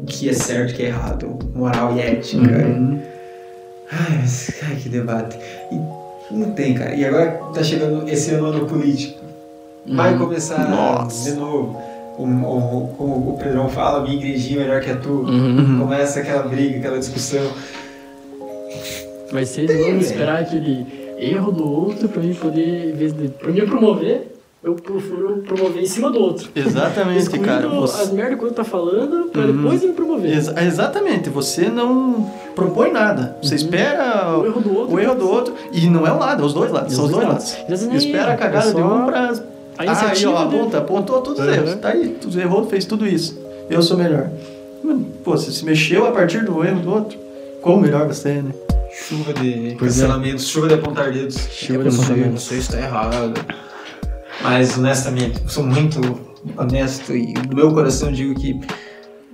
O que é certo, que é errado, moral e ética. Uhum. Ai, mas, ai, que debate. E não tem, cara. E agora tá chegando esse ano ano político. Vai Uhum. começar Nossa. de novo. O, o, como o Pedrão fala, minha igrejinha é melhor que a tua. Uhum. Começa aquela briga, aquela discussão. Vai ser de novo esperar aquele erro do outro pra mim poder, em vez de pra mim promover, eu procuro promover em cima do outro. Exatamente, Excluindo cara. as Você... merdas que o outro tá falando pra Uhum. depois me promover. Exa- exatamente, você não propõe nada. Você espera O erro do outro. o erro do outro. E não é um lado, é os dois lados. São os dois lados. Nem Espera a é, cagada é de só um pra. A Ah, aí, ó, dele. aponta, apontou todos os Uhum. erros. Tá aí, tu errou, fez tudo isso. Eu sou melhor. Mano, Pô, você se mexeu a partir do erro do outro. Como melhor você é, né? Chuva de Pois é. cancelamentos, chuva de apontar dedos. Chuva É de apontar dedos. Você está errado. Mas, honestamente, eu sou muito honesto e do meu coração digo que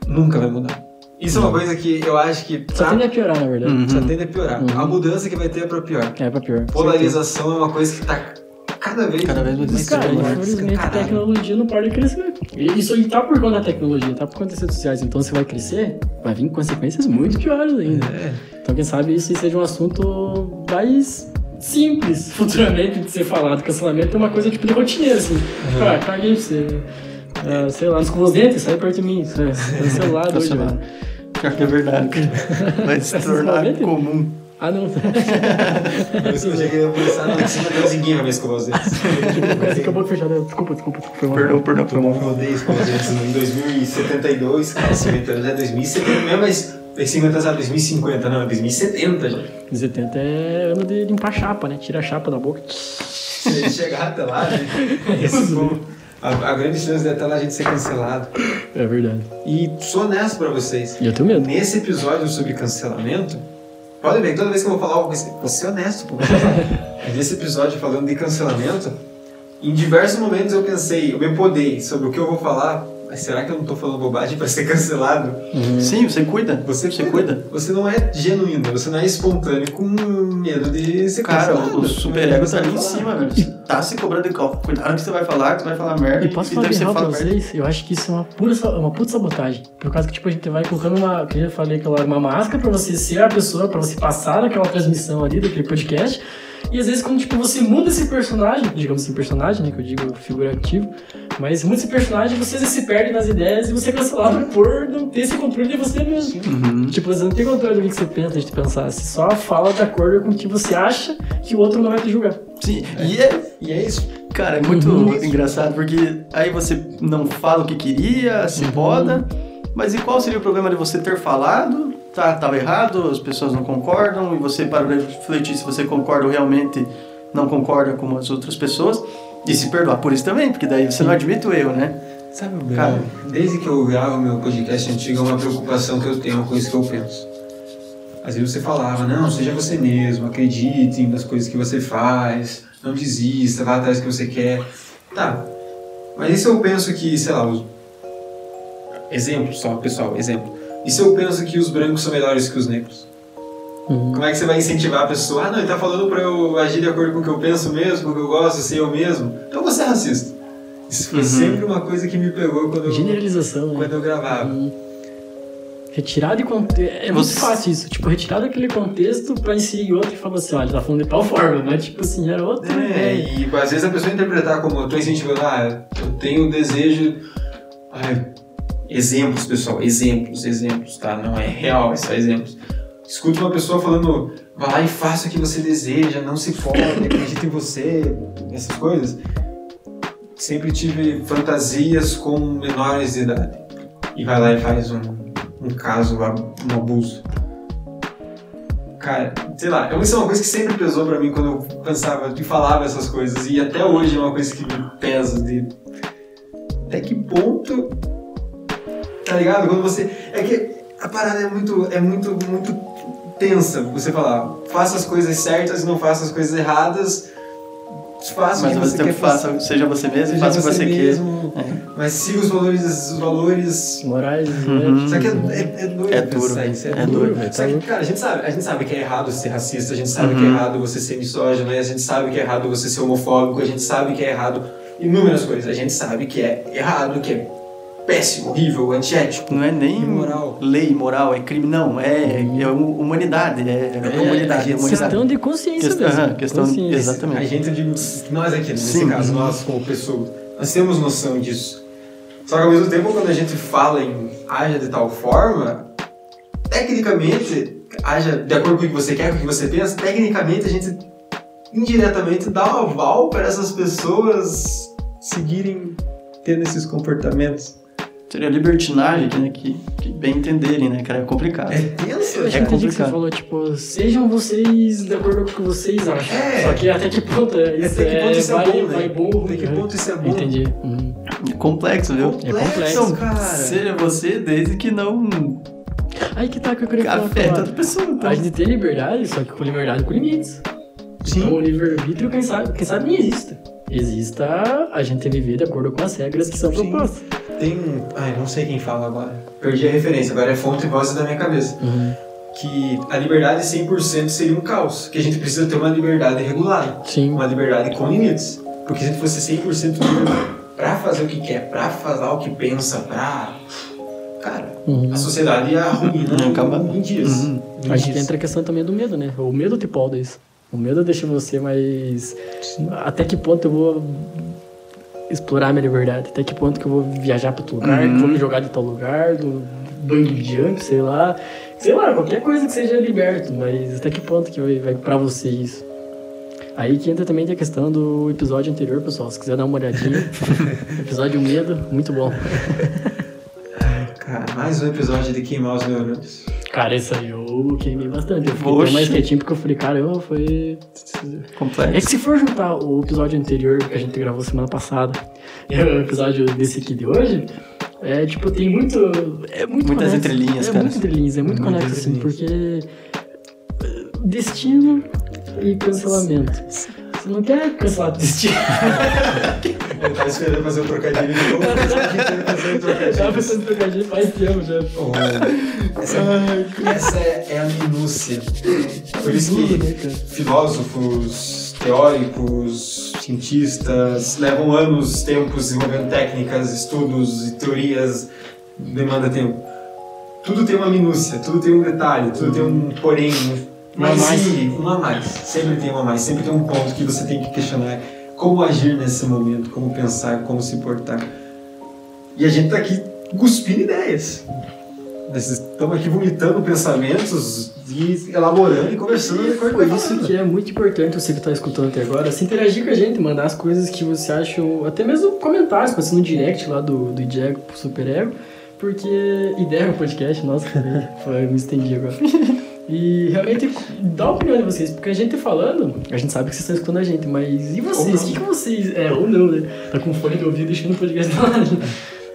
nunca vai mudar. Isso é uma coisa que eu acho que Só pra- tende a piorar, na verdade. Uhum. só tende a piorar. Uhum. A mudança que vai ter é pra pior. É pra pior. Polarização é uma coisa que tá cada vez, Cada vez mais Mas, cara, infelizmente a tecnologia não para de crescer. Isso aí tá por conta da tecnologia, tá por conta das redes sociais. Então, se vai crescer, vai vir consequências muito piores ainda. É. Então, quem sabe isso seja um assunto mais simples futuramente de ser falado. Cancelamento é uma coisa tipo de rotineira, assim. Ah, caguei pra você. Ah, sei lá, escova os dentes, sai perto de mim. Cancelado hoje, velho. Pior que é verdade. Vai se tornar comum. Ah, não. Que eu cheguei a pensar, não, em cima Deus ninguém vai me escovar os dedos. Acabou de fechar. né? Desculpa, desculpa. desculpa foi mal. Perdão, perdão, foi mal. Eu odeio escovar os dedos em 2072, cara, 50 anos é 2070, não é mais 50 anos é 2050, não, é 2070 já. 70 é ano de limpar a chapa, né? Tira a chapa da boca. Se ele chegar até lá, né, esse povo, a, a grande chance de até lá a gente ser cancelado. É verdade. E sou honesto pra vocês, E eu tenho medo. nesse episódio sobre cancelamento, pode ver, toda vez que eu vou falar algo, vou ser honesto, pô. Nesse episódio falando de cancelamento, em diversos momentos eu pensei, eu me podei sobre o que eu vou falar, mas será que eu não tô falando bobagem pra ser cancelado? Sim, você cuida. Você, Você cuida. Você não é genuíno, você não é espontâneo com medo de ser Cara, cancelado. o superego tá ali em cima, velho. Você tá se cobrando de. Cuidado que você vai falar, que você vai falar merda. E posso falar bem você real pra fala merda. vocês? Eu acho que isso é uma pura, uma puta sabotagem. Por causa que, tipo, a gente vai colocando uma... Que eu já falei que uma máscara pra você ser a pessoa, pra você passar naquela transmissão ali, daquele podcast. E às vezes quando, tipo, você muda esse personagem, digamos assim, personagem, né, que eu digo figurativo, Mas muitos personagens, você se perde nas ideias e você é cancelado por não ter esse controle de você mesmo. Uhum. Tipo, você não tem controle do que você pensa de pensar. Você só fala de acordo com o que você acha que o outro não vai te julgar. Sim, e é, E é isso. cara, é muito Uhum. engraçado, porque aí você não fala o que queria, se Uhum. poda, mas e qual seria o problema de você ter falado? Tá, tava errado, as pessoas não concordam, e você para refletir se você concorda ou realmente não concorda com as outras pessoas, e se perdoar por isso também, porque daí você não admite o erro, né? Sabe, meu, Cara. desde que eu gravo meu podcast antigo, é uma preocupação que eu tenho, uma coisa que eu penso. Às vezes você falava, não, seja você mesmo, acredite nas coisas que você faz, não desista, vá atrás do que você quer. Tá, mas se eu penso que, sei lá, exemplo só, pessoal, exemplo. E se eu penso que os brancos são melhores que os negros? Uhum. Como é que você vai incentivar a pessoa? Ah, não, ele tá falando pra eu agir de acordo com o que eu penso mesmo, com o que eu gosto, ser eu mesmo. Então você é racista. Isso foi Uhum. sempre uma coisa que me pegou quando eu, Generalização, né? quando eu gravava. Hum. Retirar de contexto. É muito Você- fácil isso. Tipo, retirar daquele contexto pra inserir outro e falar assim, olha, ele tá falando de tal forma, mas tipo assim, era outra É, ideia. e às vezes a pessoa interpretar como eu tô incentivando, ah, eu tenho o desejo. Ai, exemplos, pessoal, exemplos, exemplos, tá? Não é real, é só exemplos. Escuta uma pessoa falando, vai lá e faça o que você deseja, não se pode, acredita em você, essas coisas. Sempre tive fantasias com menores de idade. E vai lá e faz um, um caso, um abuso. Cara, sei lá, isso é uma coisa que sempre pesou pra mim quando eu pensava e falava essas coisas. E até hoje é uma coisa que me pesa de. Até que ponto. Tá ligado? Quando você. É que a parada é muito. É muito, muito tensa. Você falar, faça as coisas certas e não faça as coisas erradas. Faça o Mas que você quer fazer. faça, seja você mesmo e Seja faça o que você quer. mesmo, É. Mas siga os valores. Os valores Morais, Uhum. né? só que é, é, é doido É pensar duro, isso, é, é duro, duro. Só que, cara, a gente sabe, a gente sabe que é errado ser racista, a gente sabe Uhum. que é errado você ser misógino, a gente sabe que é errado você ser homofóbico, a gente sabe que é errado inúmeras coisas. A gente sabe que é errado, que é péssimo, horrível, antiético. Não é nem Imoral. lei moral, é crime, não. É, é humanidade, é, é É, humanidade, gente é humanidade. Questão de consciência Questão- mesmo. aham, questão- consciência. exatamente. A gente, digo, nós aqui, nesse Sim. caso, nós como pessoas, nós temos noção disso. Só que ao mesmo tempo, quando a gente fala em haja de tal forma, tecnicamente, haja de acordo com o que você quer, com o que você pensa, tecnicamente a gente indiretamente dá um aval para essas pessoas seguirem tendo esses comportamentos. Seria libertinagem, né? Que, que bem entenderem, né, cara? É complicado. É tenso, Eu É já entendi que você complicado. falou, tipo, sejam vocês de acordo com o que vocês acham. É. Só que até que ponto é isso? Até que ponto isso é vai, bom, né? vai bom. Até que ponto isso é bom? Entendi. Uhum. É complexo, viu? É complexo, Então, cara. seja você desde que não Aí que tá que eu queria falar. afeta falar. outra pessoa. Então. A gente tem liberdade, só que com liberdade com limites. Sim. Então o livre-arbítrio, quem sabe, quem sabe nem exista. Exista a gente viver de acordo com as regras que são Sim. Tem. Ai, não sei quem fala agora. Perdi a referência, agora é fonte e voz da minha cabeça. Uhum. Que a liberdade 100% seria um caos. Que a gente precisa ter uma liberdade regulada. Sim. Uma liberdade com limites. Porque se a gente fosse 100% livre pra fazer o que quer, pra falar o que pensa, pra. Cara, Uhum. a sociedade ia ruir Ia acabar. em dias. Uhum. Em A gente dias. entra a questão também do medo, né? O medo te polda isso. O medo deixa você mais. Até que ponto eu vou explorar a minha liberdade? Até que ponto que eu vou viajar pra outro lugar? Uhum. Vou me jogar de tal lugar? Do bang jump, sei lá. Sei lá, qualquer coisa que seja liberto, mas até que ponto que vai, vai pra você isso? Aí que entra também a questão do episódio anterior, pessoal. Se quiser dar uma olhadinha. episódio Medo, muito bom. Cara, mais um episódio de queimar os neurônios. Cara, esse aí eu queimei bastante. Eu fiquei mais quietinho porque eu falei, caramba, foi. É Complexo. que se for juntar o episódio anterior que a gente gravou semana passada e o episódio desse aqui de hoje, é tipo, tem muito. É muito Muitas conexo. entrelinhas, é cara. Muitas entrelinhas, é muito Muitas conexo, assim, porque. eh, Destino e cancelamento. Você não quer cancelar destino. Eu tava esperando fazer um trocadilho de novo. mas a gente ia fazer um Já trocadilho. pensando trocadilho faz tempo já. Oh, essa, essa é, é a minúcia. Por isso né, que cara? filósofos, teóricos, cientistas levam anos, tempos desenvolvendo técnicas, estudos e teorias, demanda tempo. Tudo tem uma minúcia, tudo tem um detalhe, tudo tem um porém, Uma mas mais. sim, uma a mais. Sempre tem uma a mais, sempre tem um ponto que você tem que questionar. Como agir nesse momento, como pensar, como se portar. E a gente tá aqui cuspindo ideias. Estamos aqui vomitando pensamentos e elaborando e conversando Por a isso que é muito importante você que está escutando até agora, se interagir com a gente, mandar as coisas que você acha, até mesmo comentários, ser no direct lá do, do Diego pro Super Ego, porque. Ideia podcast, nossa, foi, me estendi agora. E realmente dá a opinião de vocês, porque a gente falando, a gente sabe que vocês estão escutando a gente, mas e vocês? O que, que vocês. É, ou não, né? Tá com fone de ouvido deixando o podcast na.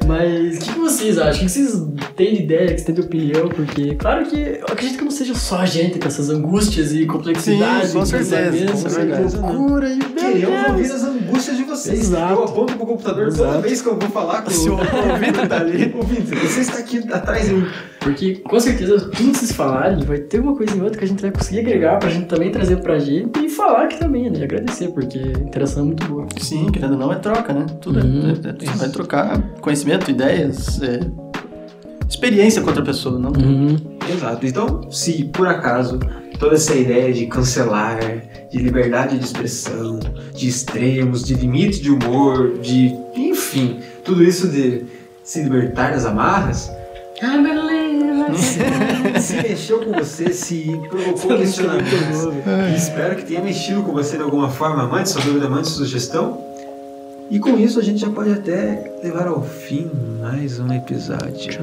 Mas o que, que vocês acham? O que vocês têm de ideia, que vocês têm de opinião? Porque, claro que eu acredito que não seja só a gente com essas angústias e complexidades, Sim, com certeza, com e certeza, né? loucura e Queremos ouvir as angústias de vocês. Exato. Eu aponto pro computador toda Exato. vez que eu vou falar com Se o ouvido tá ali. Ouvinte, você está aqui atrás de mim. Porque com certeza tudo vocês falarem vai ter uma coisa em outra que a gente vai conseguir agregar pra gente também trazer pra gente e falar aqui também, né? E agradecer, porque a interação é muito boa. Sim, querendo ou não, é troca, né? Tudo é- Uhum. é, é- Você vai trocar conhecimento, ideias, é, experiência com outra pessoa, não? Uhum. Exato. Então, se por acaso toda essa ideia de cancelar, de liberdade de expressão, de extremos, de limite de humor, de. enfim, tudo isso de se libertar das amarras, se mexeu com você, se provocou questionamentos. E espero que tenha mexido com você de alguma forma. Mande sua dúvida, mande sua sugestão. E com isso a gente já pode até levar ao fim mais um episódio.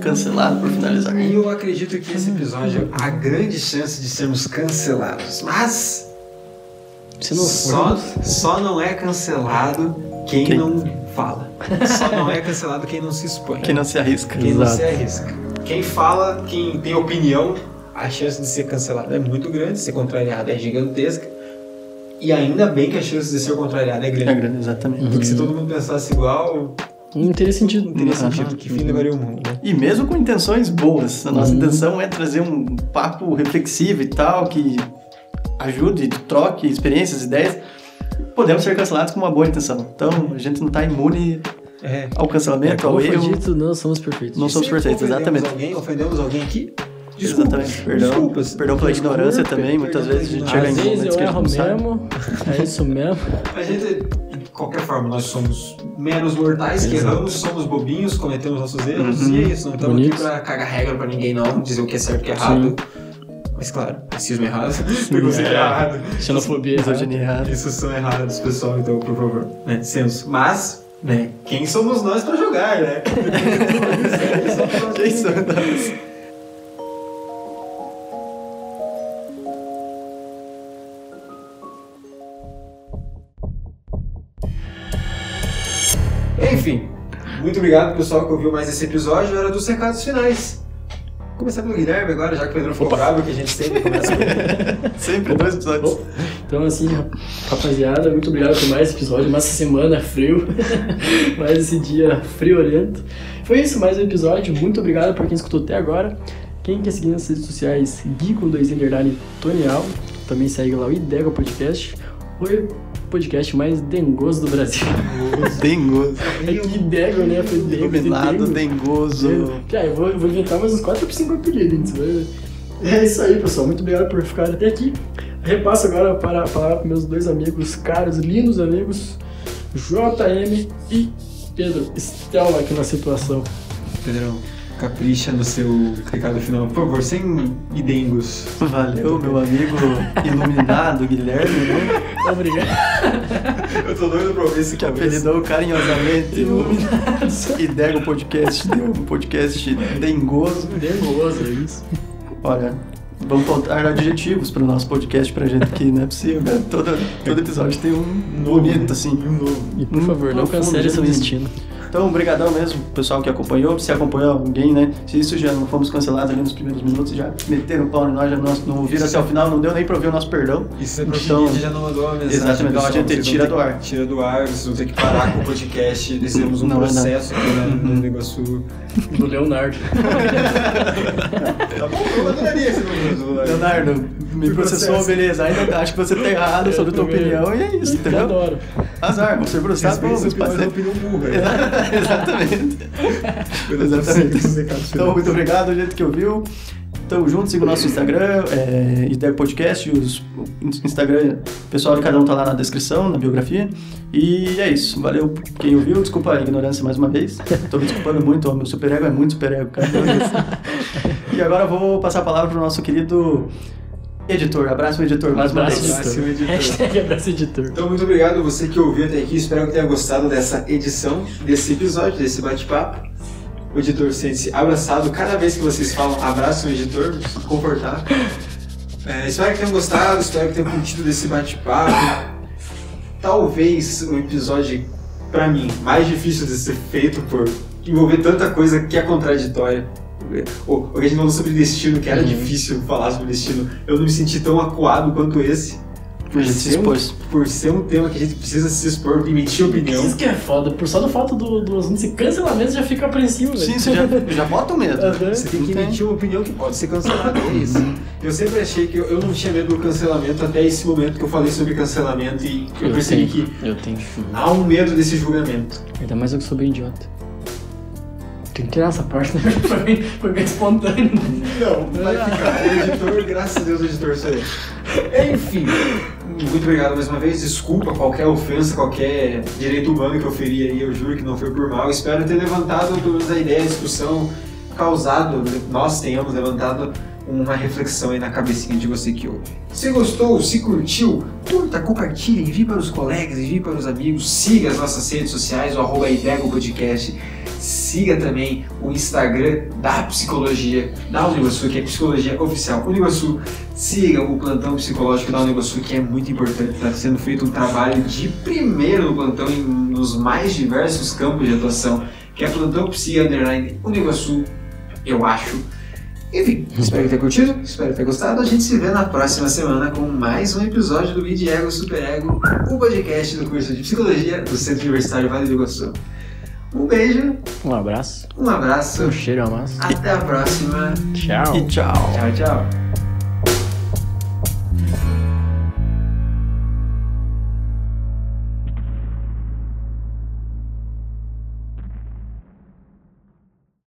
Cancelado por finalizar. E eu acredito que esse episódio há grande chance de sermos cancelados. Mas Se não for. só, só não é cancelado quem, Quem? não fala. Só não é cancelado quem não se expõe. Quem não se arrisca. Quem não Exato. se arrisca. Quem fala, quem tem opinião, a chance de ser cancelado é muito grande, ser contrariado é gigantesca. E ainda bem que a chance de ser contrariado é É grande. grande, exatamente. Porque se todo mundo pensasse igual, Não teria sentido. não teria sentido. Que fim levaria o mundo, né? E mesmo com intenções boas. A nossa Uhum. intenção é trazer um papo reflexivo e tal, que ajude, troque experiências, ideias. Podemos ser cancelados com uma boa intenção. Então, a gente não está imune É. ao cancelamento, Como ao erro. dito, não somos perfeitos. Não somos Se perfeitos, ofendemos exatamente. Alguém, ofendemos alguém aqui? Desculpas. Exatamente. Perdão. Desculpas. Perdão pela ignorância Desculpa, também. Muitas vezes a gente chega em Às vezes momentos eu que a gente erro não sabe. mesmo, é isso mesmo. A gente, de qualquer forma, nós somos meros mortais que Exato. erramos, somos bobinhos, cometemos nossos erros Uhum. e é isso. Não estamos aqui pra cagar regra pra ninguém, não, dizer o que é certo e o que é errado. Mas claro, racismo errado, preconceito É. errado, Xenofobia. Misoginia errada. isso são errados, pessoal, então, por favor, né, senso. Mas, né, quem somos nós pra julgar, né? Quem são nós? Enfim, muito obrigado pessoal que ouviu mais esse episódio. Era dos recados finais. Começar pelo Guilherme agora, já que o Pedro ficou bravo, que a gente sempre começa com. Sempre dois episódios. Então, assim, rapaziada, muito obrigado por mais episódio, mais essa semana frio, mais esse dia friorento. Foi isso, mais um episódio. Muito obrigado por quem escutou até agora. Quem quer seguir nas redes sociais, Gui com dois underline Tonial. Também segue lá o Idega Podcast. O podcast mais dengoso do Brasil. Dengoso. É que Idega, né? Foi dengo, Iluminado, dengo. dengoso. Já, eu vou, eu vou inventar mais uns 4 ou 5 apelidos. ver. É isso aí, pessoal. Muito obrigado por ficar até aqui. Repasso agora para palavra para meus dois amigos, caros, lindos amigos, JM e Pedro. Estela aqui na situação. Pedrão, capricha no seu recado final, por favor, sem idengos. Valeu, meu amigo iluminado Guilherme, né? Obrigado. Eu tô doido pra ouvir esse Que apelidou carinhosamente o Idego Podcast, deu um podcast dengoso. Dengoso, é isso. Olha, vamos faltar adjetivos para o nosso podcast pra gente que não é possível, né? Todo, todo episódio tem um bonito, assim. Um novo. E por favor, não cancele seu destino. Então, obrigadão mesmo, pessoal que acompanhou. Se acompanhou alguém, né? Se isso já não fomos cancelados ali nos primeiros minutos, já meteram o pau em nós, já não, não ouviram até o final, não deu nem pra ouvir o nosso perdão. Isso é porque Então, a gente já não mandou uma mensagem. exatamente, então a gente tira do ar. Tira do ar, vocês vão ter que parar com o podcast. Decidimos um Não, é processo aqui né, no Uhum. negócio. Do Leonardo. Tá bom, eu adoraria esse. Leonardo, me Por processou, processo. beleza. Ainda acho que você tá errado sobre a tua opinião e é isso, Eu entendeu? adoro. Azar, vamos ser processados, Respeita vamos essa opinião, fazer. opinião burra. Exatamente. Exatamente. Então, muito obrigado, gente que ouviu. Tamo junto, siga o nosso Instagram, é, Ideia Podcast, os, o Instagram pessoal de cada um tá lá na descrição, na biografia. E é isso, valeu quem ouviu, desculpa a ignorância mais uma vez. Tô me desculpando muito, meu super ego é muito super ego, cara. e agora eu vou passar a palavra pro nosso querido editor. Abraço, editor, mais uma Abraço. Abraço, editor. Hashtag abraço editor. Então, muito obrigado você que ouviu até aqui. Espero que tenha gostado dessa edição, desse episódio, desse bate-papo. O editor sente-se abraçado cada vez que vocês falam abraço o editor, confortável. É, espero que tenham gostado, espero que tenham curtido desse bate-papo. Talvez o episódio, pra mim, mais difícil de ser feito por envolver tanta coisa que é contraditória. O, o que a gente falou sobre destino, que era Uhum. difícil falar sobre destino, eu não me senti tão acuado quanto esse. A gente se ser um- por ser um tema que a gente precisa se expor, emitir opinião. Isso que é foda, por só do fato do, do assunto ser cancelamento já fica apreensivo, velho. Sim, você já, já bota o medo. Aham. Você tem que tem. emitir uma opinião que pode ser cancelada, é isso. Eu sempre achei que eu, eu não tinha medo do cancelamento até esse momento que eu falei sobre cancelamento e eu percebi tenho, que Eu tenho. há um medo desse julgamento. Ainda mais eu que sou bem idiota. Tem que tirar essa parte, né? Foi foi bem espontâneo. Não, vai ficar. O editor, graças a Deus, o editor sou. Enfim, muito obrigado mais uma vez. Desculpa qualquer ofensa, qualquer direito humano que eu feri aí. Eu juro que não foi por mal. Espero ter levantado pelo menos a ideia, a discussão, causado, nós tenhamos levantado uma reflexão aí na cabecinha de você que ouve. Se gostou, se curtiu, curta, compartilhe, envie para os colegas, envie para os amigos, siga as nossas redes sociais, o arroba Idego Podcast. Siga também o Instagram da Psicologia da Univasul, que é Psicologia Oficial Univasul. Siga o plantão psicológico da Univasul, que é muito importante. Está sendo feito um trabalho de primeiro no plantão em, nos mais diversos campos de atuação, que é plantão Psi Underline Univasul, eu acho. Enfim, espero que tenha curtido, espero que tenha gostado. A gente se vê na próxima semana com mais um episódio do Mid Ego Super Ego, o podcast do curso de Psicologia do Centro Universitário Vale do Iguaçu. Um beijo, Um abraço. um abraço, Um cheiro a massa. até a próxima. Tchau. E tchau. Tchau, tchau.